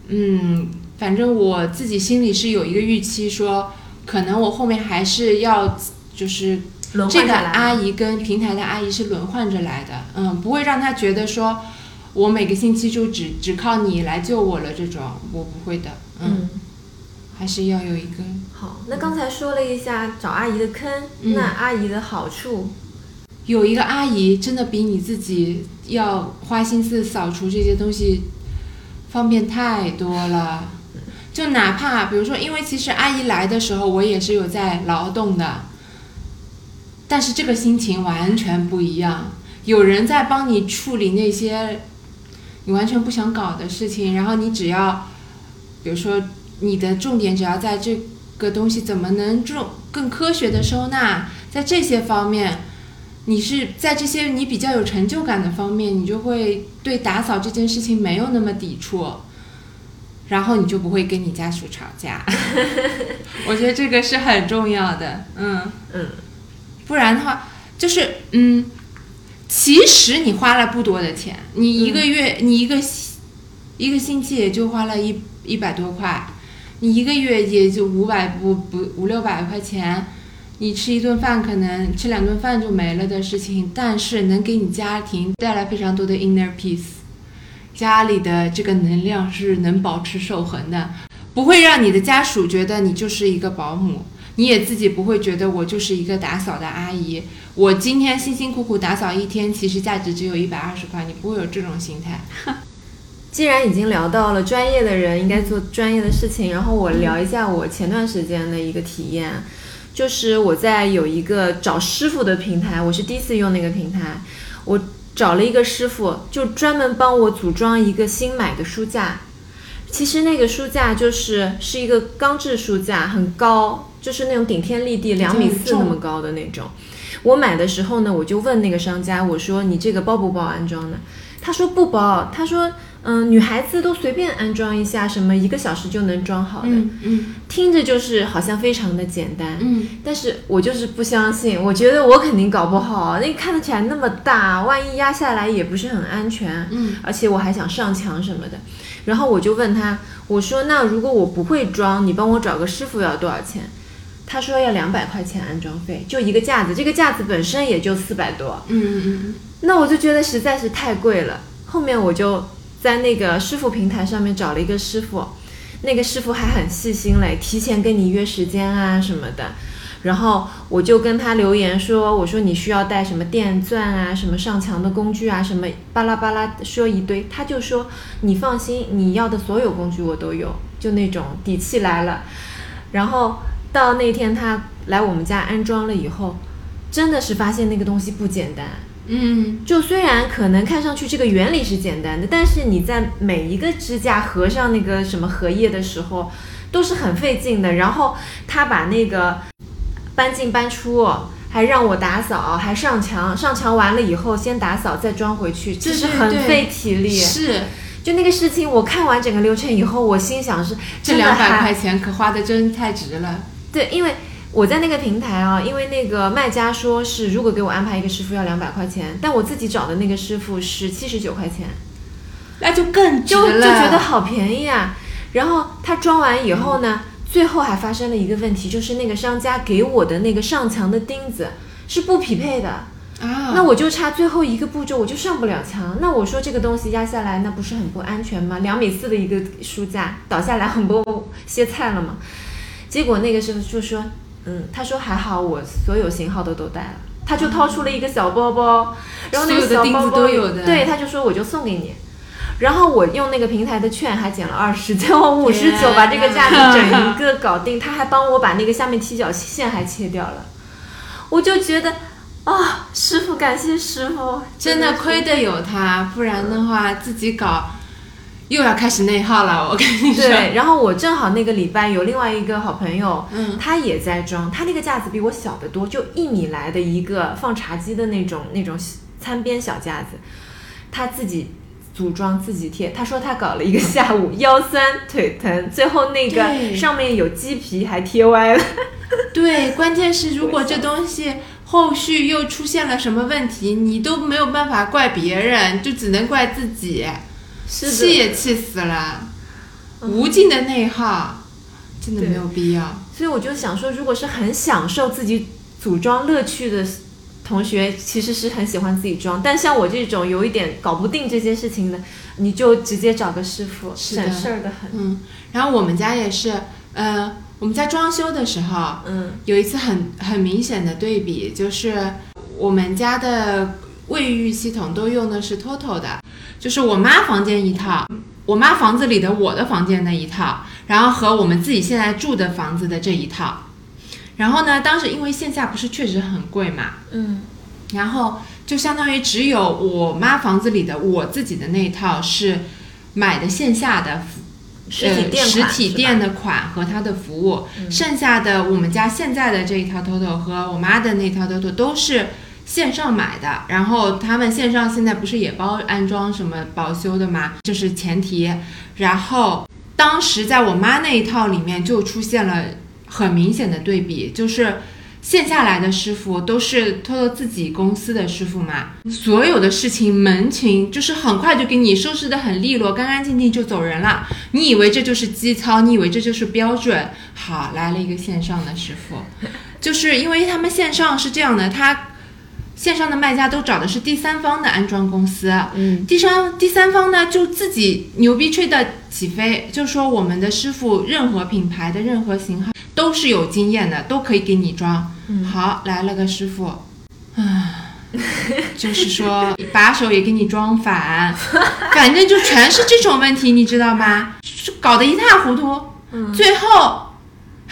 嗯，反正我自己心里是有一个预期说，可能我后面还是要就是这个轮换下来阿姨跟平台的阿姨是轮换着来的，嗯，不会让她觉得说我每个星期就只只靠你来救我了这种，我不会的，嗯，嗯，还是要有一个。好，那刚才说了一下找阿姨的坑，嗯那阿姨的好处，有一个阿姨真的比你自己要花心思扫除这些东西方便太多了。就哪怕比如说，因为其实阿姨来的时候，我也是有在劳动的，但是这个心情完全不一样。有人在帮你处理那些你完全不想搞的事情，然后你只要，比如说你的重点只要在这个东西怎么能重更科学的收纳，在这些方面，你是在这些你比较有成就感的方面，你就会对打扫这件事情没有那么抵触。然后你就不会跟你家属吵架，我觉得这个是很重要的，嗯嗯，不然的话就是嗯，其实你花了不多的钱，你一个月、你一个星一个星期也就花了一一百多块，你一个月也就五百不不五六百块钱，你吃一顿饭可能吃两顿饭就没了的事情，但是能给你家庭带来非常多的 inner peace。家里的这个能量是能保持守恒的，不会让你的家属觉得你就是一个保姆，你也自己不会觉得我就是一个打扫的阿姨。我今天辛辛苦苦打扫一天，其实价值只有一百二十块，你不会有这种心态。既然已经聊到了专业的人应该做专业的事情，然后我聊一下我前段时间的一个体验，就是我在有一个找师傅的平台，我是第一次用那个平台，我。找了一个师傅，就专门帮我组装一个新买的书架。其实那个书架就是是一个钢制书架，很高，就是那种顶天立地两米四那么高的那种。我买的时候呢，我就问那个商家，我说你这个包不包安装呢？他说不包，他说。嗯，女孩子都随便安装一下，什么一个小时就能装好的，嗯，听着就是好像非常的简单，嗯，但是我就是不相信，我觉得我肯定搞不好，那看得起来那么大，万一压下来也不是很安全，嗯，而且我还想上墙什么的，然后我就问他，我说那如果我不会装，你帮我找个师傅要多少钱？他说要两百块钱安装费，就一个架子，这个架子本身也就四百多，嗯嗯嗯，那我就觉得实在是太贵了，后面我就。在那个师傅平台上面找了一个师傅，那个师傅还很细心嘞，提前跟你约时间啊什么的。然后我就跟他留言说：“我说你需要带什么电钻啊，什么上墙的工具啊，什么巴拉巴拉说一堆。”他就说：“你放心，你要的所有工具我都有，就那种底气来了。”然后到那天他来我们家安装了以后，真的是发现那个东西不简单。嗯，就虽然可能看上去这个原理是简单的，但是你在每一个支架合上那个什么合页的时候，都是很费劲的。然后他把那个搬进搬出，还让我打扫，还上墙，上墙完了以后先打扫再装回去，这是很费体力。是，就那个事情，我看完整个流程以后，我心想是这两百块钱可花的真太值了。对，因为。我在那个平台啊，因为那个卖家说是如果给我安排一个师傅要两百块钱，但我自己找的那个师傅是七十九块钱，那就更就就觉得好便宜啊。然后他装完以后呢，最后还发生了一个问题，就是那个商家给我的那个上墙的钉子是不匹配的啊，那我就差最后一个步骤，我就上不了墙。那我说这个东西压下来，那不是很不安全吗？两米四的一个书架倒下来，很不歇菜了吗？结果那个师傅就说。嗯，他说还好，我所有型号的都带了。他就掏出了一个小包包，然后那个小包包，对，他就说我就送给你。然后我用那个平台的券还减了二十，最后五十九把这个价格整一个搞定。他还帮我把那个下面踢脚线还切掉了。我就觉得啊，师傅，感谢师傅，真的亏得有他，不然的话自己搞。又要开始内耗了，我跟你说。对，然后我正好那个礼拜有另外一个好朋友，嗯，他也在装，他那个架子比我小得多，就一米来的一个放茶几的那种那种餐边小架子，他自己组装自己贴，他说他搞了一个下午，腰酸腿疼，最后那个上面有鸡皮还贴歪了。对，关键是如果这东西后续又出现了什么问题，你都没有办法怪别人，就只能怪自己。气也气死了，无尽的内耗，真的没有必要。所以我就想说，如果是很享受自己组装乐趣的同学，其实是很喜欢自己装。但像我这种有一点搞不定这些事情的，你就直接找个师傅，省事儿的很。嗯，然后我们家也是，呃，我们家装修的时候，嗯，有一次很很明显的对比，就是我们家的卫浴系统都用的是 TOTO 的。就是我妈房间一套，我妈房子里的我的房间那一套，然后和我们自己现在住的房子的这一套。然后呢，当时因为线下不是确实很贵嘛，嗯然后就相当于只有我妈房子里的我自己的那一套是买的线下的实体店呃、实体店的款和它的服务，剩下的我们家现在的这一套 TOTO 和我妈的那套 TOTO 都是线上买的。然后他们线上现在不是也包安装什么保修的吗？这是前提。然后当时在我妈那一套里面就出现了很明显的对比，就是。线下来的师傅都是 TOTO 自己公司的师傅嘛，所有的事情门情就是很快就给你收拾的很利落，干干净净就走人了。你以为这就是基操，你以为这就是标准？好，来了一个线上的师傅，就是因为他们线上是这样的，他线上的卖家都找的是第三方的安装公司，嗯，第三第三方呢就自己牛逼吹的起飞，就说我们的师傅任何品牌的任何型号都是有经验的，都可以给你装。好，来了个师傅，啊，就是说把手也给你装反，反正就全是这种问题，你知道吗？就搞得一塌糊涂。最后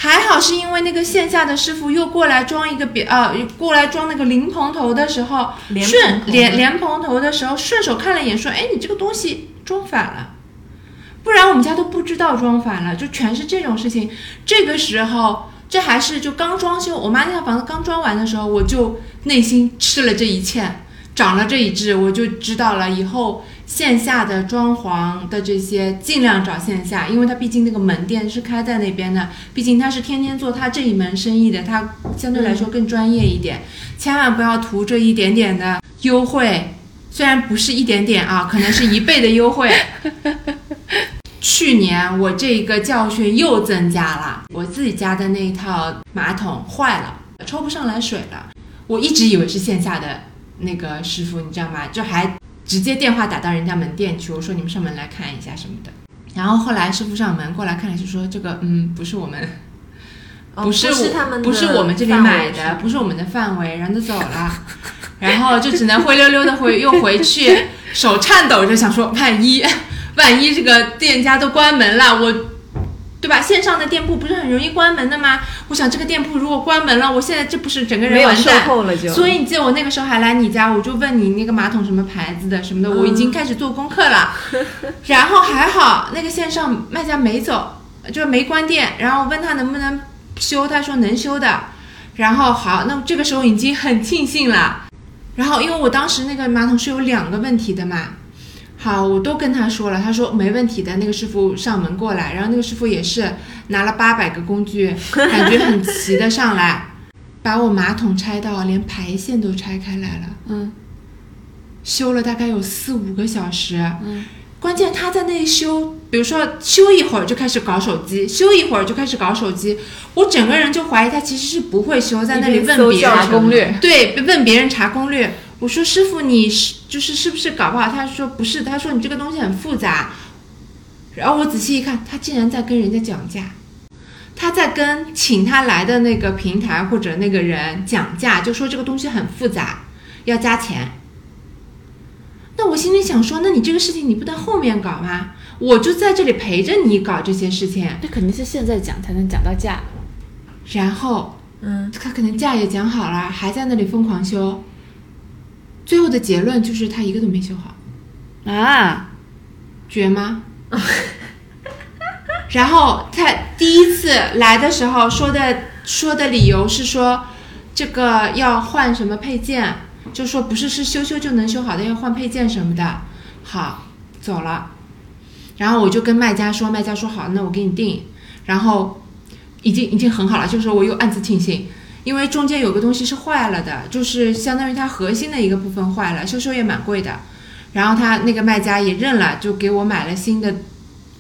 还好是因为那个线下的师傅又过来装一个别啊，过来装那个莲蓬头的时候，顺头莲莲蓬头的时候顺手看了一眼，说：“哎，你这个东西装反了。”不然我们家都不知道装反了，就全是这种事情。这个时候，这还是就刚装修，我妈那套房子刚装完的时候，我就内心吃了这一堑，长了这一智，我就知道了以后线下的装潢的这些尽量找线下，因为它毕竟那个门店是开在那边的，毕竟他是天天做他这一门生意的，他相对来说更专业一点，千万不要图这一点点的优惠。虽然不是一点点啊，可能是一倍的优惠。去年我这个教训又增加了，我自己家的那一套马桶坏了，抽不上来水了。我一直以为是线下的那个师傅，你知道吗？就还直接电话打到人家门店去，我说你们上门来看一下什么的。然后后来师傅上门过来看了，就说这个嗯不是我们，哦不是他们不是我们这里买的，不是我们的范围，然后就走了，然后就只能灰溜溜的回又回去，手颤抖着想说万一万一这个店家都关门了，我对吧？线上的店铺不是很容易关门的吗？我想这个店铺如果关门了，我现在这不是整个人完蛋。后了就。所以你记得我那个时候还来你家，我就问你那个马桶什么牌子的什么的，我已经开始做功课了。然后还好那个线上卖家没走，就是没关店。然后问他能不能修，他说能修的。然后好，那这个时候已经很庆幸了。然后因为我当时那个马桶是有两个问题的嘛，好，我都跟他说了，他说没问题的。那个师傅上门过来，然后那个师傅也是拿了八百个工具，感觉很齐的上来，把我马桶拆到连排线都拆开来了。嗯修了大概有四五个小时。嗯，关键他在那里修，比如说修一会儿就开始搞手机，修一会儿就开始搞手机，我整个人就怀疑他其实是不会修，在那里问别教人攻略，对，问别人查攻略。我说师傅，你是就是是不是搞不好？他说不是，他说你这个东西很复杂。然后我仔细一看，他竟然在跟人家讲价，他在跟请他来的那个平台或者那个人讲价，就说这个东西很复杂，要加钱。那我心里想说，那你这个事情你不能后面搞吗？我就在这里陪着你搞这些事情，那肯定是现在讲才能讲到价。然后嗯，他可能价也讲好了，还在那里疯狂修。最后的结论就是他一个都没修好，啊，绝吗？然后他第一次来的时候说的说的理由是说，这个要换什么配件，就说不是是修修就能修好的，要换配件什么的。好，走了。然后我就跟卖家说，卖家说好，那我给你定。然后已经已经很好了，就是说我又暗自庆幸，因为中间有个东西是坏了的，就是相当于它核心的一个部分坏了，修修也蛮贵的。然后他那个卖家也认了，就给我买了新的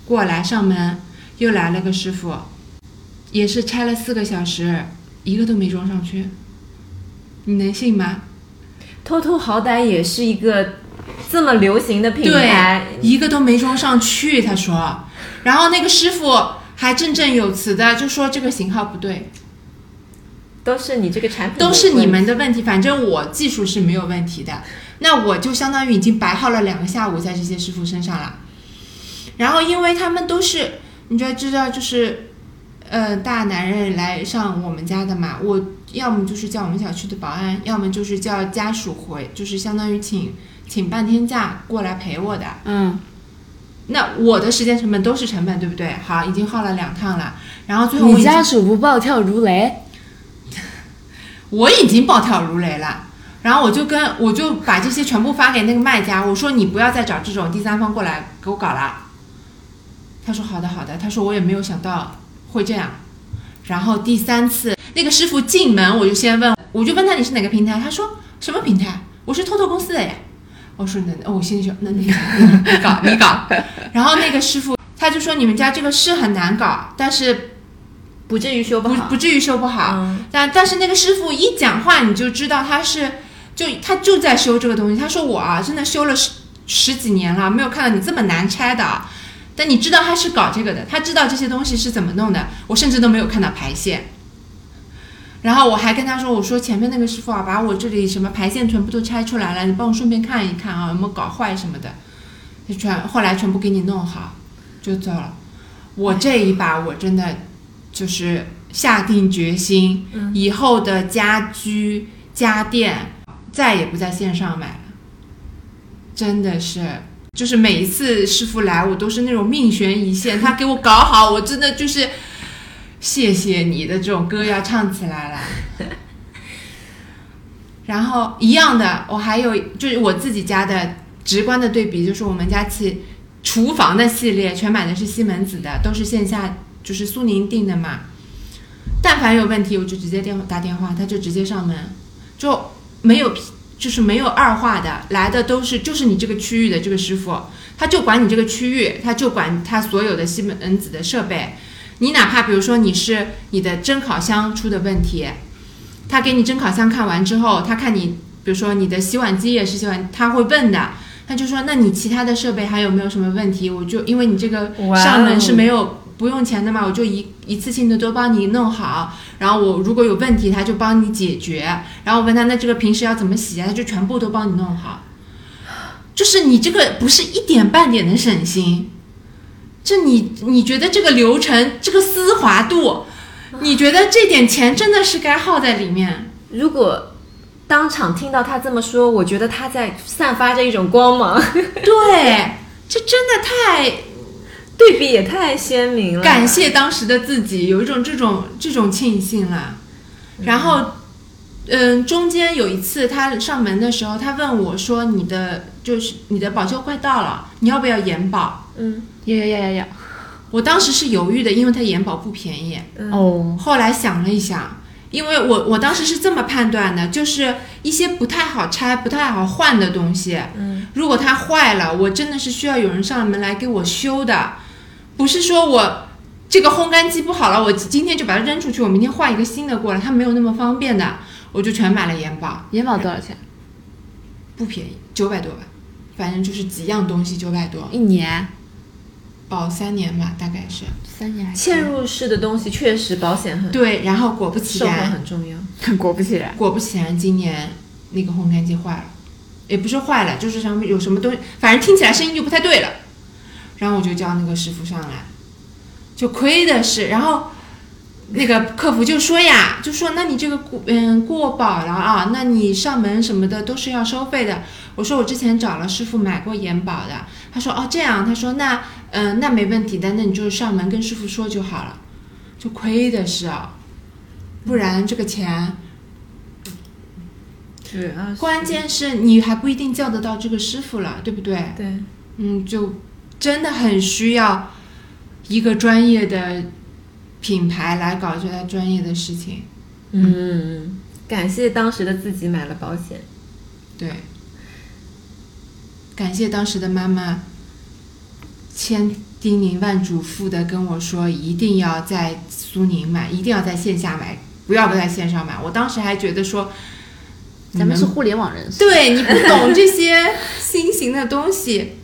过来上门，又来了个师傅，也是拆了四个小时，一个都没装上去，你能信吗？偷偷好歹也是一个这么流行的品牌，一个都没装上去，他说。然后那个师傅还振振有词的就说这个型号不对，都是你这个产品都是你们的的问题，反正我技术是没有问题的。那我就相当于已经白耗了两个下午在这些师傅身上了。然后因为他们都是，你就知道就是，呃，大男人来上我们家的嘛，我要么就是叫我们小区的保安，要么就是叫家属回，就是相当于请请半天假过来陪我的。嗯，那我的时间成本都是成本，对不对？好，已经耗了两趟了，然后最后我你家属不暴跳如雷？我已经暴跳如雷了。然后我就跟我就把这些全部发给那个卖家，我说你不要再找这种第三方过来给我搞了。他说好的好的，他说我也没有想到会这样。然后第三次那个师傅进门，我就先问，我就问他你是哪个平台？他说什么平台？我是透透公司的呀。我说那，哦我心里想那你你 你搞你搞。然后那个师傅他就说你们家这个是很难搞，但是不至于修不好。不不至于修不好。嗯但但是那个师傅一讲话，你就知道他是就他就在修这个东西。他说我啊，真的修了十十几年了，没有看到你这么难拆的。但你知道他是搞这个的，他知道这些东西是怎么弄的。我甚至都没有看到排线。然后我还跟他说：“我说前面那个师傅啊，把我这里什么排线全部都拆出来了，你帮我顺便看一看啊，有没有搞坏什么的。”就全后来全部给你弄好，就走了。我这一把我真的就是下定决心，嗯以后的家居家电再也不在线上买了，真的是。就是每一次师傅来，我都是那种命悬一线，他给我搞好，我真的就是谢谢你的这种歌要唱起来了。然后一样的，我还有就是我自己家的直观的对比，就是我们家系厨房的系列全买的是西门子的，都是线下就是苏宁订的嘛。但凡有问题，我就直接电话打电话，他就直接上门，就没有就是没有二话的，来的都是就是你这个区域的这个师傅，他就管你这个区域，他就管他所有的西门子的设备。你哪怕比如说你是你的蒸烤箱出的问题，他给你蒸烤箱看完之后，他看你比如说你的洗碗机也是洗碗，他会问的。他就说：“那你其他的设备还有没有什么问题？我就因为你这个上门是没有不用钱的嘛，我就一一次性的都帮你弄好。然后我如果有问题，他就帮你解决。然后我问他那这个平时要怎么洗啊，他就全部都帮你弄好。就是你这个不是一点半点的省心，这你你觉得这个流程这个丝滑度，你觉得这点钱真的是该耗在里面？如果当场听到他这么说，我觉得他在散发着一种光芒，对，这真的太对比也太鲜明了。感谢当时的自己，有一种这种这种庆幸了。然后，嗯，中间有一次他上门的时候，他问我说：“你的就是你的保修快到了，你要不要延保嗯要要要要要。？”我当时是犹豫的，因为他延保不便宜。嗯哦，后来想了一想，因为我我当时是这么判断的，就是一些不太好拆、不太好换的东西，嗯，如果它坏了，我真的是需要有人上门来给我修的，不是说我这个烘干机不好了，我今天就把它扔出去，我明天换一个新的过来，它没有那么方便的，我就全买了延保，延保多少钱？不便宜，九百多吧，反正就是几样东西九百多，一年？保三年吧，大概是。三年还是嵌入式的东西确实保险很，对，然后果不其售后然，很重要。果不其然，果不其然，今年那个烘干机坏了，也不是坏了，就是上面有什么东西，反正听起来声音就不太对了。然后我就叫那个师傅上来，就亏的是，然后那个客服就说呀，就说那你这个过嗯过保了啊，那你上门什么的都是要收费的。我说我之前找了师傅买过延保的，他说哦这样，他说那嗯、那没问题的，那你就上门跟师傅说就好了，就亏的是啊，不然这个钱。对啊关键是你还不一定叫得到这个师傅了，对不对？对，嗯，就真的很需要一个专业的品牌来搞这些专业的事情。嗯，感谢当时的自己买了保险。对，感谢当时的妈妈千叮咛万嘱咐的跟我说，一定要在苏宁买，一定要在线下买，不要在线上买。我当时还觉得说，咱们是互联网人士，对你不懂这些新型的东西。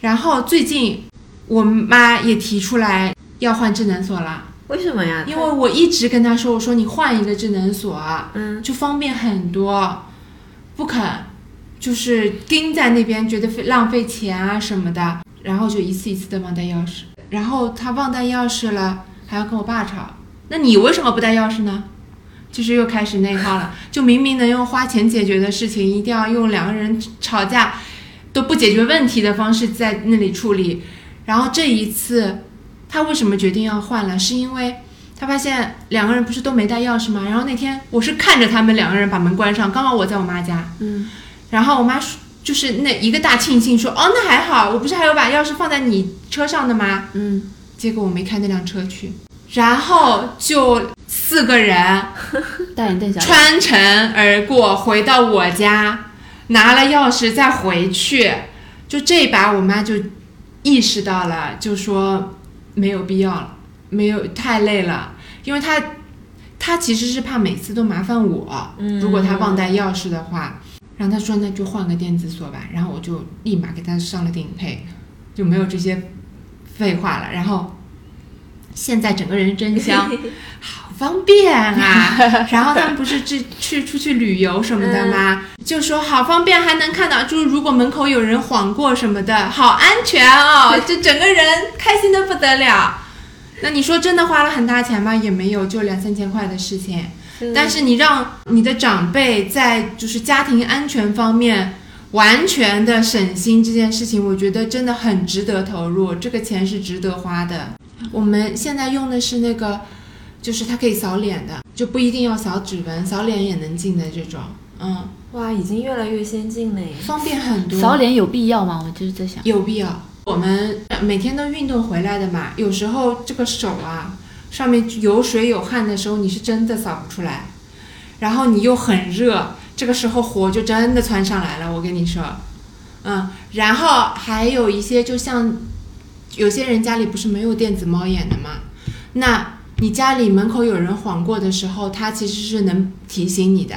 然后最近我妈也提出来要换智能锁了，为什么呀？因为我一直跟她说，我说你换一个智能锁啊，嗯，就方便很多，不肯，就是盯在那边觉得费浪费钱啊什么的。然后就一次一次的忘带钥匙，然后他忘带钥匙了，还要跟我爸吵，那你为什么不带钥匙呢？就是又开始内耗了，就明明能用花钱解决的事情，一定要用两个人吵架都不解决问题的方式在那里处理。然后这一次，他为什么决定要换了？是因为他发现两个人不是都没带钥匙吗？然后那天我是看着他们两个人把门关上，刚好我在我妈家，嗯，然后我妈说就是那一个大庆幸说，哦，那还好，我不是还有把钥匙放在你车上的吗？嗯，结果我没开那辆车去，然后就四个人 大眼瞪小眼，穿城而过，回到我家，拿了钥匙再回去。就这一把，我妈就意识到了，就说没有必要了，没有太累了，因为她她其实是怕每次都麻烦我，嗯如果她忘带钥匙的话，然后她说那就换个电子锁吧，然后我就立马给她上了顶配，就没有这些废话了，然后。现在整个人真香，好方便啊！然后他们不是去去出去旅游什么的吗？就说好方便，还能看到，就是如果门口有人晃过什么的，好安全哦，就整个人开心的不得了。那你说真的花了很大钱吗？也没有，就两三千块的事情。但是你让你的长辈在就是家庭安全方面完全的省心这件事情，我觉得真的很值得投入，这个钱是值得花的。我们现在用的是那个，就是它可以扫脸的，就不一定要扫指纹，扫脸也能进的这种，嗯，哇，已经越来越先进了耶。方便很多。扫脸有必要吗？我就是在想，有必要。我们每天都运动回来的嘛，有时候这个手啊，上面有水有汗的时候，你是真的扫不出来，然后你又很热，这个时候火就真的窜上来了。我跟你说，嗯，然后还有一些，就像有些人家里不是没有电子猫眼的吗，那你家里门口有人晃过的时候，它其实是能提醒你的。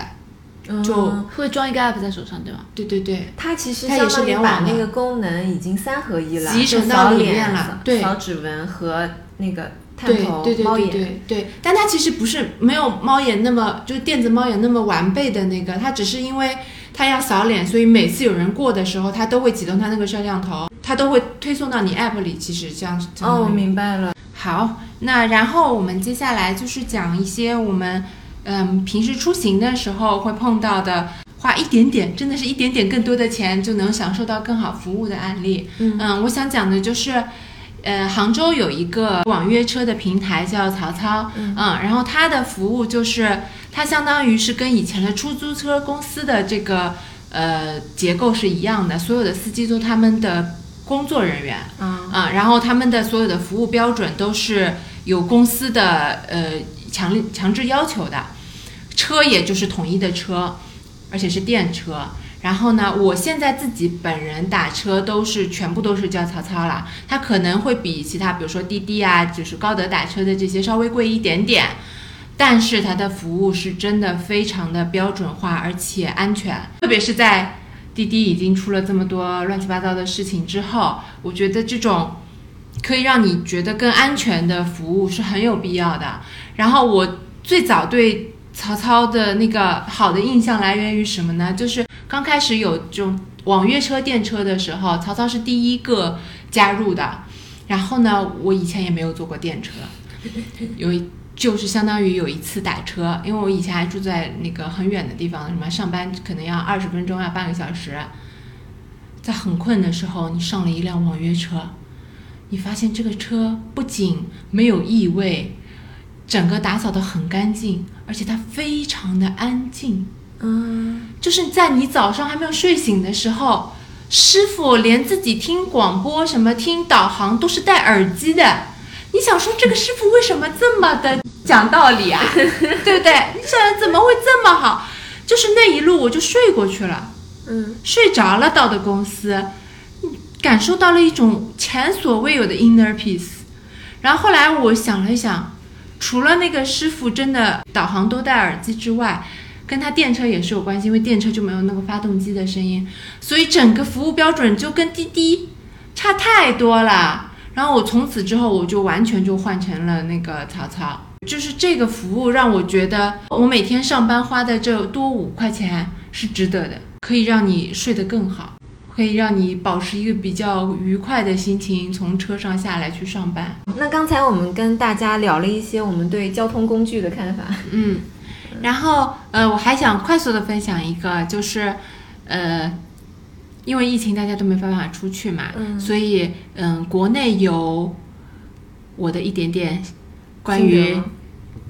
就嗯会装一个 app 在手上，对吗？对对对，它其实它也是把联网的那个功能已经三合一了，集成到里面了扫对扫指纹和那个探对头对对对。对对，但它其实不是没有猫眼那么就是电子猫眼那么完备的那个，它只是因为它要扫脸，所以每次有人过的时候，它都会启动它那个摄像头，它都会推送到你 app 里。其实这样哦，我明白了。好，那然后我们接下来就是讲一些我们嗯平时出行的时候会碰到的。花一点点，真的是一点点更多的钱就能享受到更好服务的案例。嗯我想讲的就是，呃，杭州有一个网约车的平台叫曹操，嗯然后它的服务就是它相当于是跟以前的出租车公司的这个呃结构是一样的，所有的司机都他们的工作人员，啊。啊，然后他们的所有的服务标准都是有公司的呃强力强制要求的，车也就是统一的车，而且是电车。然后呢，我现在自己本人打车都是全部都是叫曹操了，它可能会比其他比如说滴滴啊，就是高德打车的这些稍微贵一点点，但是它的服务是真的非常的标准化，而且安全，特别是在滴滴已经出了这么多乱七八糟的事情之后，我觉得这种可以让你觉得更安全的服务是很有必要的。然后我最早对曹操的那个好的印象来源于什么呢？就是刚开始有这种网约车、电车的时候，曹操是第一个加入的。然后呢，我以前也没有坐过电车，有就是相当于有一次打车，因为我以前还住在那个很远的地方，什么上班可能要二十分钟，要半个小时，在很困的时候，你上了一辆网约车，你发现这个车不仅没有异味，整个打扫的很干净，而且它非常的安静。嗯，就是在你早上还没有睡醒的时候，师傅连自己听广播、什么听导航都是戴耳机的。你想说这个师傅为什么这么的讲道理啊？对不对？你想怎么会这么好？就是那一路我就睡过去了，嗯，睡着了到的公司，感受到了一种前所未有的 inner peace。然后后来我想了一想，除了那个师傅真的导航都戴耳机之外，跟他电车也是有关系，因为电车就没有那个发动机的声音，所以整个服务标准就跟滴滴差太多了。然后我从此之后，我就完全就换成了那个曹操，就是这个服务让我觉得，我每天上班花的这多五块钱是值得的，可以让你睡得更好，可以让你保持一个比较愉快的心情，从车上下来去上班。那刚才我们跟大家聊了一些我们对交通工具的看法。嗯，然后呃，我还想快速的分享一个，就是呃，因为疫情大家都没办法出去嘛，嗯所以嗯、国内有我的一点点关于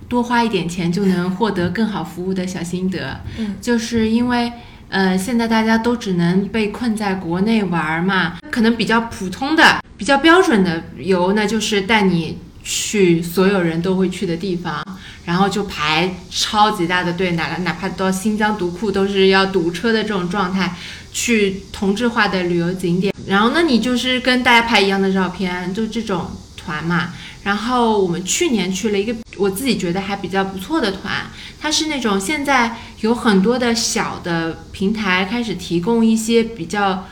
多花一点钱就能获得更好服务的小心得，嗯 就是因为。呃，现在大家都只能被困在国内玩儿嘛，可能比较普通的、比较标准的游呢，就是带你去所有人都会去的地方，然后就排超级大的队，哪哪怕到新疆独库都是要堵车的这种状态，去同质化的旅游景点。然后呢，你就是跟大家拍一样的照片，就这种团嘛。然后我们去年去了一个我自己觉得还比较不错的团，它是那种现在有很多的小的平台开始提供一些比较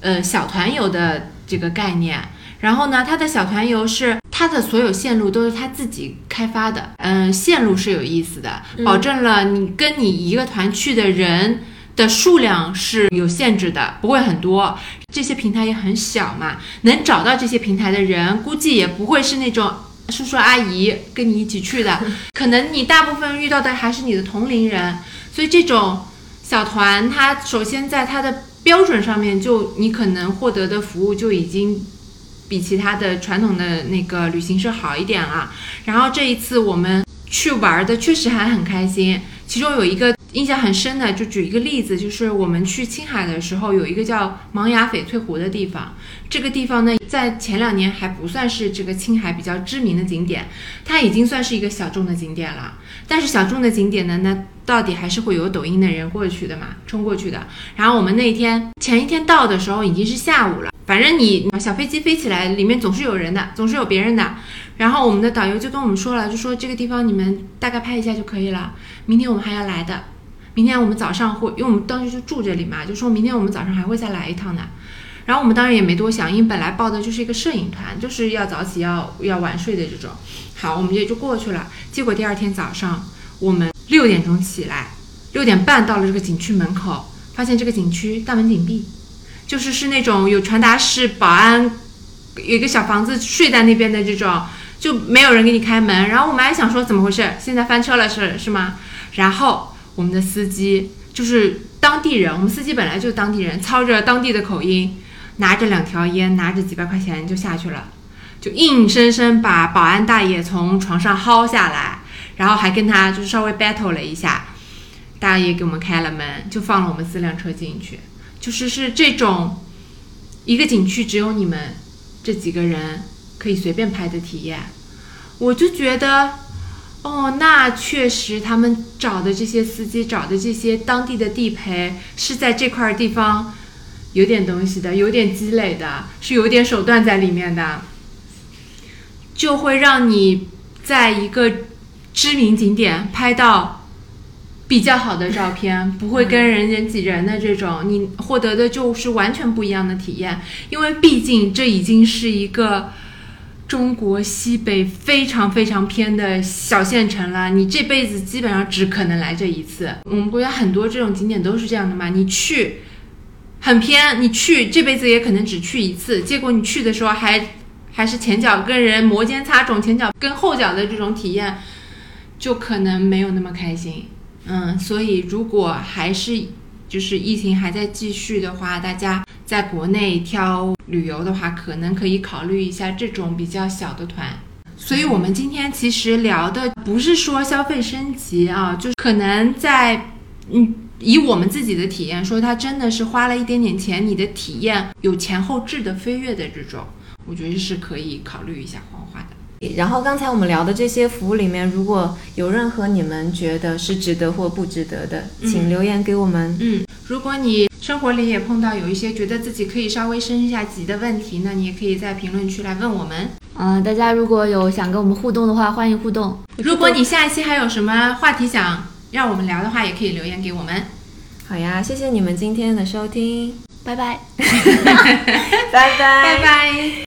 呃小团游的这个概念。然后呢，它的小团游是它的所有线路都是它自己开发的，嗯，线路是有意思的，保证了你跟你一个团去的人的数量是有限制的，不会很多。这些平台也很小嘛，能找到这些平台的人，估计也不会是那种叔叔阿姨跟你一起去的，可能你大部分遇到的还是你的同龄人。所以这种小团，它首先在它的标准上面就，你可能获得的服务就已经比其他的传统的那个旅行社好一点了。然后这一次我们去玩的确实还很开心，其中有一个印象很深的，就举一个例子，就是我们去青海的时候，有一个叫芒崖翡翠湖的地方。这个地方呢，在前两年还不算是这个青海比较知名的景点，它已经算是一个小众的景点了。但是小众的景点呢，那到底还是会有抖音的人过去的嘛，冲过去的。然后我们那一天前一天到的时候已经是下午了，反正你小飞机飞起来，里面总是有人的，总是有别人的。然后我们的导游就跟我们说了，就说这个地方你们大概拍一下就可以了，明天我们还要来的。明天我们早上会，因为我们当时就住这里嘛，就说明天我们早上还会再来一趟的。然后我们当然也没多想，因为本来报的就是一个摄影团，就是要早起要要晚睡的这种。好，我们也就过去了。结果第二天早上，我们六点钟起来，六点半到了这个景区门口，发现这个景区大门紧闭，就是是那种有传达室、保安，有一个小房子睡在那边的这种，就没有人给你开门。然后我们还想说怎么回事，现在翻车了是是吗？然后我们的司机就是当地人，我们司机本来就是当地人，操着当地的口音，拿着两条烟，拿着几百块钱就下去了，就硬生生把保安大爷从床上薅下来，然后还跟他就是稍微 battle 了一下，大爷给我们开了门，就放了我们四辆车进去，就是是这种一个景区只有你们这几个人可以随便拍的体验，我就觉得。哦，那确实，他们找的这些司机，找的这些当地的地陪，是在这块地方有点东西的，有点积累的，是有点手段在里面的，就会让你在一个知名景点拍到比较好的照片，不会跟人人挤人的这种，你获得的就是完全不一样的体验，因为毕竟这已经是一个。中国西北非常非常偏的小县城了，你这辈子基本上只可能来这一次。我们国家很多这种景点都是这样的嘛，你去很偏，你去这辈子也可能只去一次，结果你去的时候还还是前脚跟人摩肩擦踵，前脚跟后脚的这种体验，就可能没有那么开心。嗯，所以如果还是就是疫情还在继续的话，大家在国内挑旅游的话，可能可以考虑一下这种比较小的团。所以，我们今天其实聊的不是说消费升级啊，就是可能在嗯，以我们自己的体验说，它真的是花了一点点钱，你的体验有前后质的飞跃的这种，我觉得是可以考虑一下黄花的。然后刚才我们聊的这些服务里面，如果有任何你们觉得是值得或不值得的，请留言给我们。嗯，如果你生活里也碰到有一些觉得自己可以稍微升一下级的问题，那你也可以在评论区来问我们。嗯、大家如果有想跟我们互动的话，欢迎互动。如果你下一期还有什么话题想让我们聊的话，也可以留言给我们。好呀，谢谢你们今天的收听，拜拜。拜拜，拜拜。